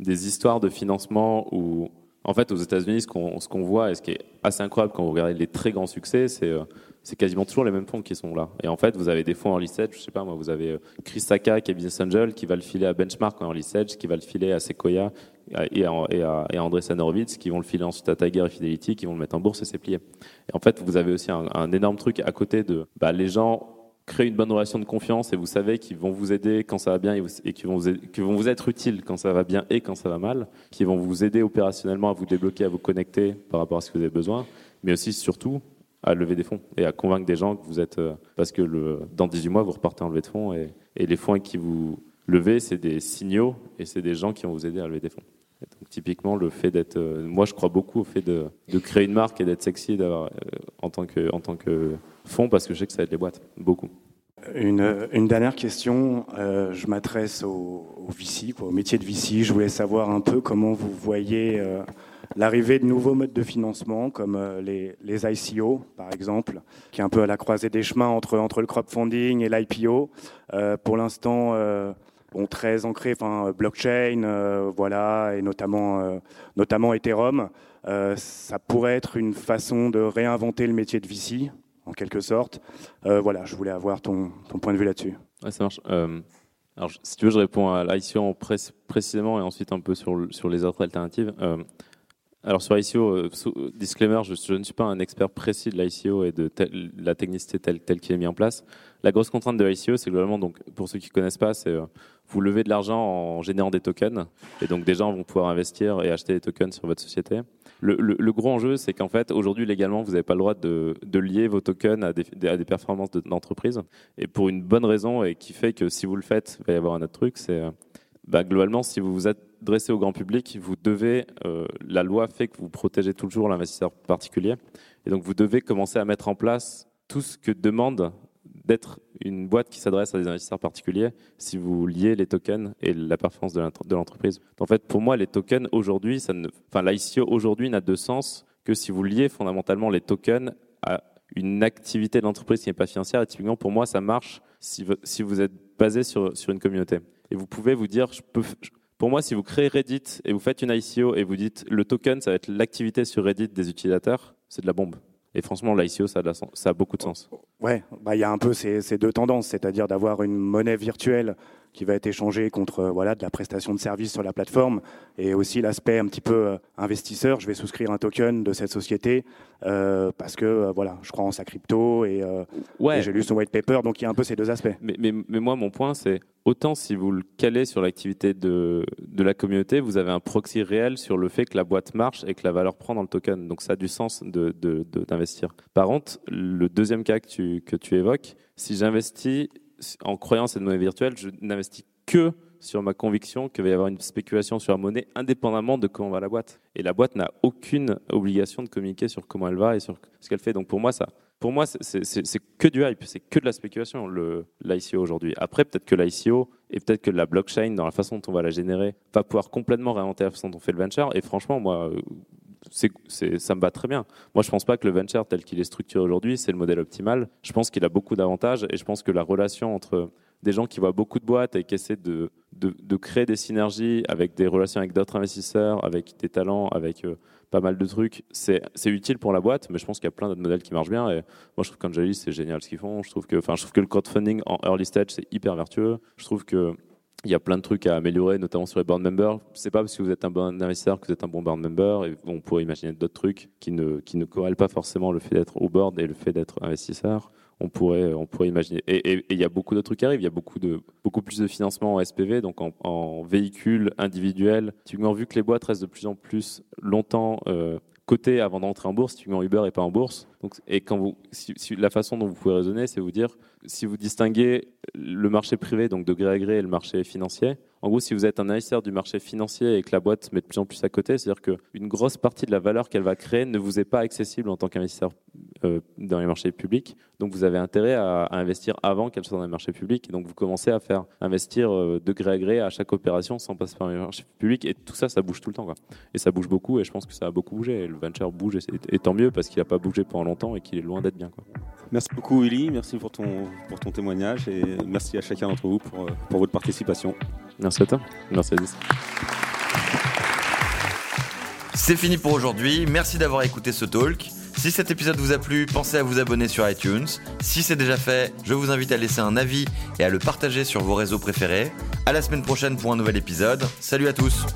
des histoires de financement où, en fait, aux États-Unis, ce qu'on qu'on voit et ce qui est assez incroyable quand vous regardez les très grands succès, c'est euh, c'est quasiment toujours les mêmes fonds qui sont là. Et en fait, vous avez des fonds en stage, je sais pas moi, vous avez euh, Chris Saka qui est Business Angel qui va le filer à Benchmark en stage, qui va le filer à Sequoia et à, et et André Horowitz, qui vont le filer ensuite à Tiger et Fidelity, qui vont le mettre en bourse et c'est plié. Et en fait, vous avez aussi un, énorme truc à côté de bah, les gens créent une bonne relation de confiance et vous savez qu'ils vont vous aider quand ça va bien et qu'ils vont, vous, vont vous être utiles quand ça va bien et quand ça va mal, qui vont vous aider opérationnellement à vous débloquer, à vous connecter par rapport à ce que vous avez besoin, mais aussi surtout à lever des fonds et à convaincre des gens que vous êtes euh, parce que dans 18 mois vous repartez en levée de fonds et, et les fonds qui vous levez c'est des signaux et c'est des gens qui vont vous aider à lever des fonds. Donc, typiquement, le fait d'être. Euh, moi, je crois beaucoup au fait de, créer une marque et d'être sexy euh, en, tant que, en tant que fonds parce que je sais que ça aide les boîtes. Beaucoup.
Une, une dernière question. Euh, je m'adresse au, au, VC, au métier de VC. Je voulais savoir un peu comment vous voyez l'arrivée de nouveaux modes de financement comme les, les, ICO, par exemple, qui est un peu à la croisée des chemins entre, entre le crowdfunding et l'IPO. pour l'instant bon, très ancrés, enfin blockchain, voilà, et notamment, notamment Ethereum. ça pourrait être une façon de réinventer le métier de VC, en quelque sorte. voilà, je voulais avoir ton, ton point de vue là-dessus.
Ouais, ça marche. alors, si tu veux, je réponds à l'ICO précisément et ensuite un peu sur, sur les autres alternatives. Alors sur ICO, euh, disclaimer, je, ne suis pas un expert précis de l'ICO et de, la technicité telle, telle qui est mise en place. La grosse contrainte de l'ICO, c'est globalement, donc, pour ceux qui ne connaissent pas, c'est euh, vous levez de l'argent en générant des tokens, et donc des gens vont pouvoir investir et acheter des tokens sur votre société. Le, gros enjeu, c'est qu'en fait, aujourd'hui, légalement, vous n'avez pas le droit de, lier vos tokens à des, à des performances d'entreprise, et pour une bonne raison, et qui fait que si vous le faites, il va y avoir un autre truc, c'est euh, bah, globalement, si vous vous adressez au grand public, vous devez, euh, la loi fait que vous protégez toujours l'investisseur particulier, et donc vous devez commencer à mettre en place tout ce que demande d'être une boîte qui s'adresse à des investisseurs particuliers si vous liez les tokens et la performance de l'entreprise. En fait, pour moi, les tokens aujourd'hui, enfin, l'ICO aujourd'hui n'a de sens que si vous liez fondamentalement les tokens à une activité de l'entreprise qui n'est pas financière. Et typiquement, pour moi, ça marche si vous, êtes basé sur une communauté et vous pouvez vous dire, pour moi, si vous créez Reddit et vous faites une ICO et vous dites le token, ça va être l'activité sur Reddit des utilisateurs, c'est de la bombe. Et franchement, l'ICO, ça, a beaucoup de sens.
Ouais, bah, il y a un peu ces deux tendances, c'est-à-dire d'avoir une monnaie virtuelle qui va être échangé contre euh, voilà, de la prestation de services sur la plateforme et aussi l'aspect un petit peu euh, investisseur. Je vais souscrire un token de cette société euh, parce que voilà, je crois en sa crypto et, ouais. j'ai lu son white paper. Donc il y a un peu ces deux aspects.
Mais, mais, mais moi, mon point, c'est autant si vous le calez sur l'activité de, de la communauté, vous avez un proxy réel sur le fait que la boîte marche et que la valeur prend dans le token. Donc ça a du sens d'investir. De, de, Par contre, le deuxième cas que tu, que tu évoques, si j'investis en croyant cette monnaie virtuelle, je n'investis que sur ma conviction qu'il va y avoir une spéculation sur la monnaie indépendamment de comment va la boîte. Et la boîte n'a aucune obligation de communiquer sur comment elle va et sur ce qu'elle fait. Donc pour moi, ça, pour moi, c'est que du hype, c'est que de la spéculation, l'ICO aujourd'hui. Après, peut-être que l'ICO et peut-être que la blockchain, dans la façon dont on va la générer, va pouvoir complètement réinventer la façon dont on fait le venture. Et franchement, moi, ça me va très bien. Moi, je pense pas que le venture tel qu'il est structuré aujourd'hui, c'est le modèle optimal. Je pense qu'il a beaucoup d'avantages et je pense que la relation entre des gens qui voient beaucoup de boîtes et qui essaient de, créer des synergies avec des relations avec d'autres investisseurs, avec des talents, avec euh, pas mal de trucs, c'est utile pour la boîte, mais je pense qu'il y a plein d'autres modèles qui marchent bien. Et moi, je trouve qu'Angelis, c'est génial ce qu'ils font. Je trouve que, je trouve que le crowdfunding en early stage, c'est hyper vertueux. Je trouve que il y a plein de trucs à améliorer, notamment sur les board members. C'est pas parce que vous êtes un bon investisseur que vous êtes un bon board member. Et on pourrait imaginer d'autres trucs qui ne, qui ne corrèlent pas forcément le fait d'être au board et le fait d'être investisseur. On pourrait, on pourrait imaginer. Et il y a beaucoup d'autres trucs qui arrivent. Il y a beaucoup, de, beaucoup plus de financement en SPV, donc en, en véhicule individuel. Typiquement, vu que les boîtes restent de plus en plus longtemps euh, cotées avant d'entrer en bourse, typiquement Uber n'est pas en bourse. Donc, et quand vous, si, la façon dont vous pouvez raisonner, c'est vous dire si vous distinguez le marché privé, donc de gré à gré, et le marché financier, en gros, si vous êtes un investisseur du marché financier et que la boîte se met de plus en plus à côté, c'est-à-dire qu'une grosse partie de la valeur qu'elle va créer ne vous est pas accessible en tant qu'investisseur euh, dans les marchés publics. Donc vous avez intérêt à, investir avant qu'elle soit dans les marchés publics. Et donc vous commencez à faire investir euh, de gré à gré à chaque opération sans passer par les marchés publics. Et tout ça, ça bouge tout le temps. Quoi. Et ça bouge beaucoup. Et je pense que ça a beaucoup bougé. Et le venture bouge. Et, tant mieux parce qu'il n'a pas bougé pendant longtemps et qu'il est loin d'être bien.
Merci beaucoup, Willy. Merci pour ton, pour ton témoignage. Et merci à chacun d'entre vous pour, euh, pour votre participation.
Merci à toi. Merci à.
C'est fini pour aujourd'hui. Merci d'avoir écouté ce talk. Si cet épisode vous a plu, pensez à vous abonner sur iTunes. Si c'est déjà fait, je vous invite à laisser un avis et à le partager sur vos réseaux préférés. À la semaine prochaine pour un nouvel épisode. Salut à tous.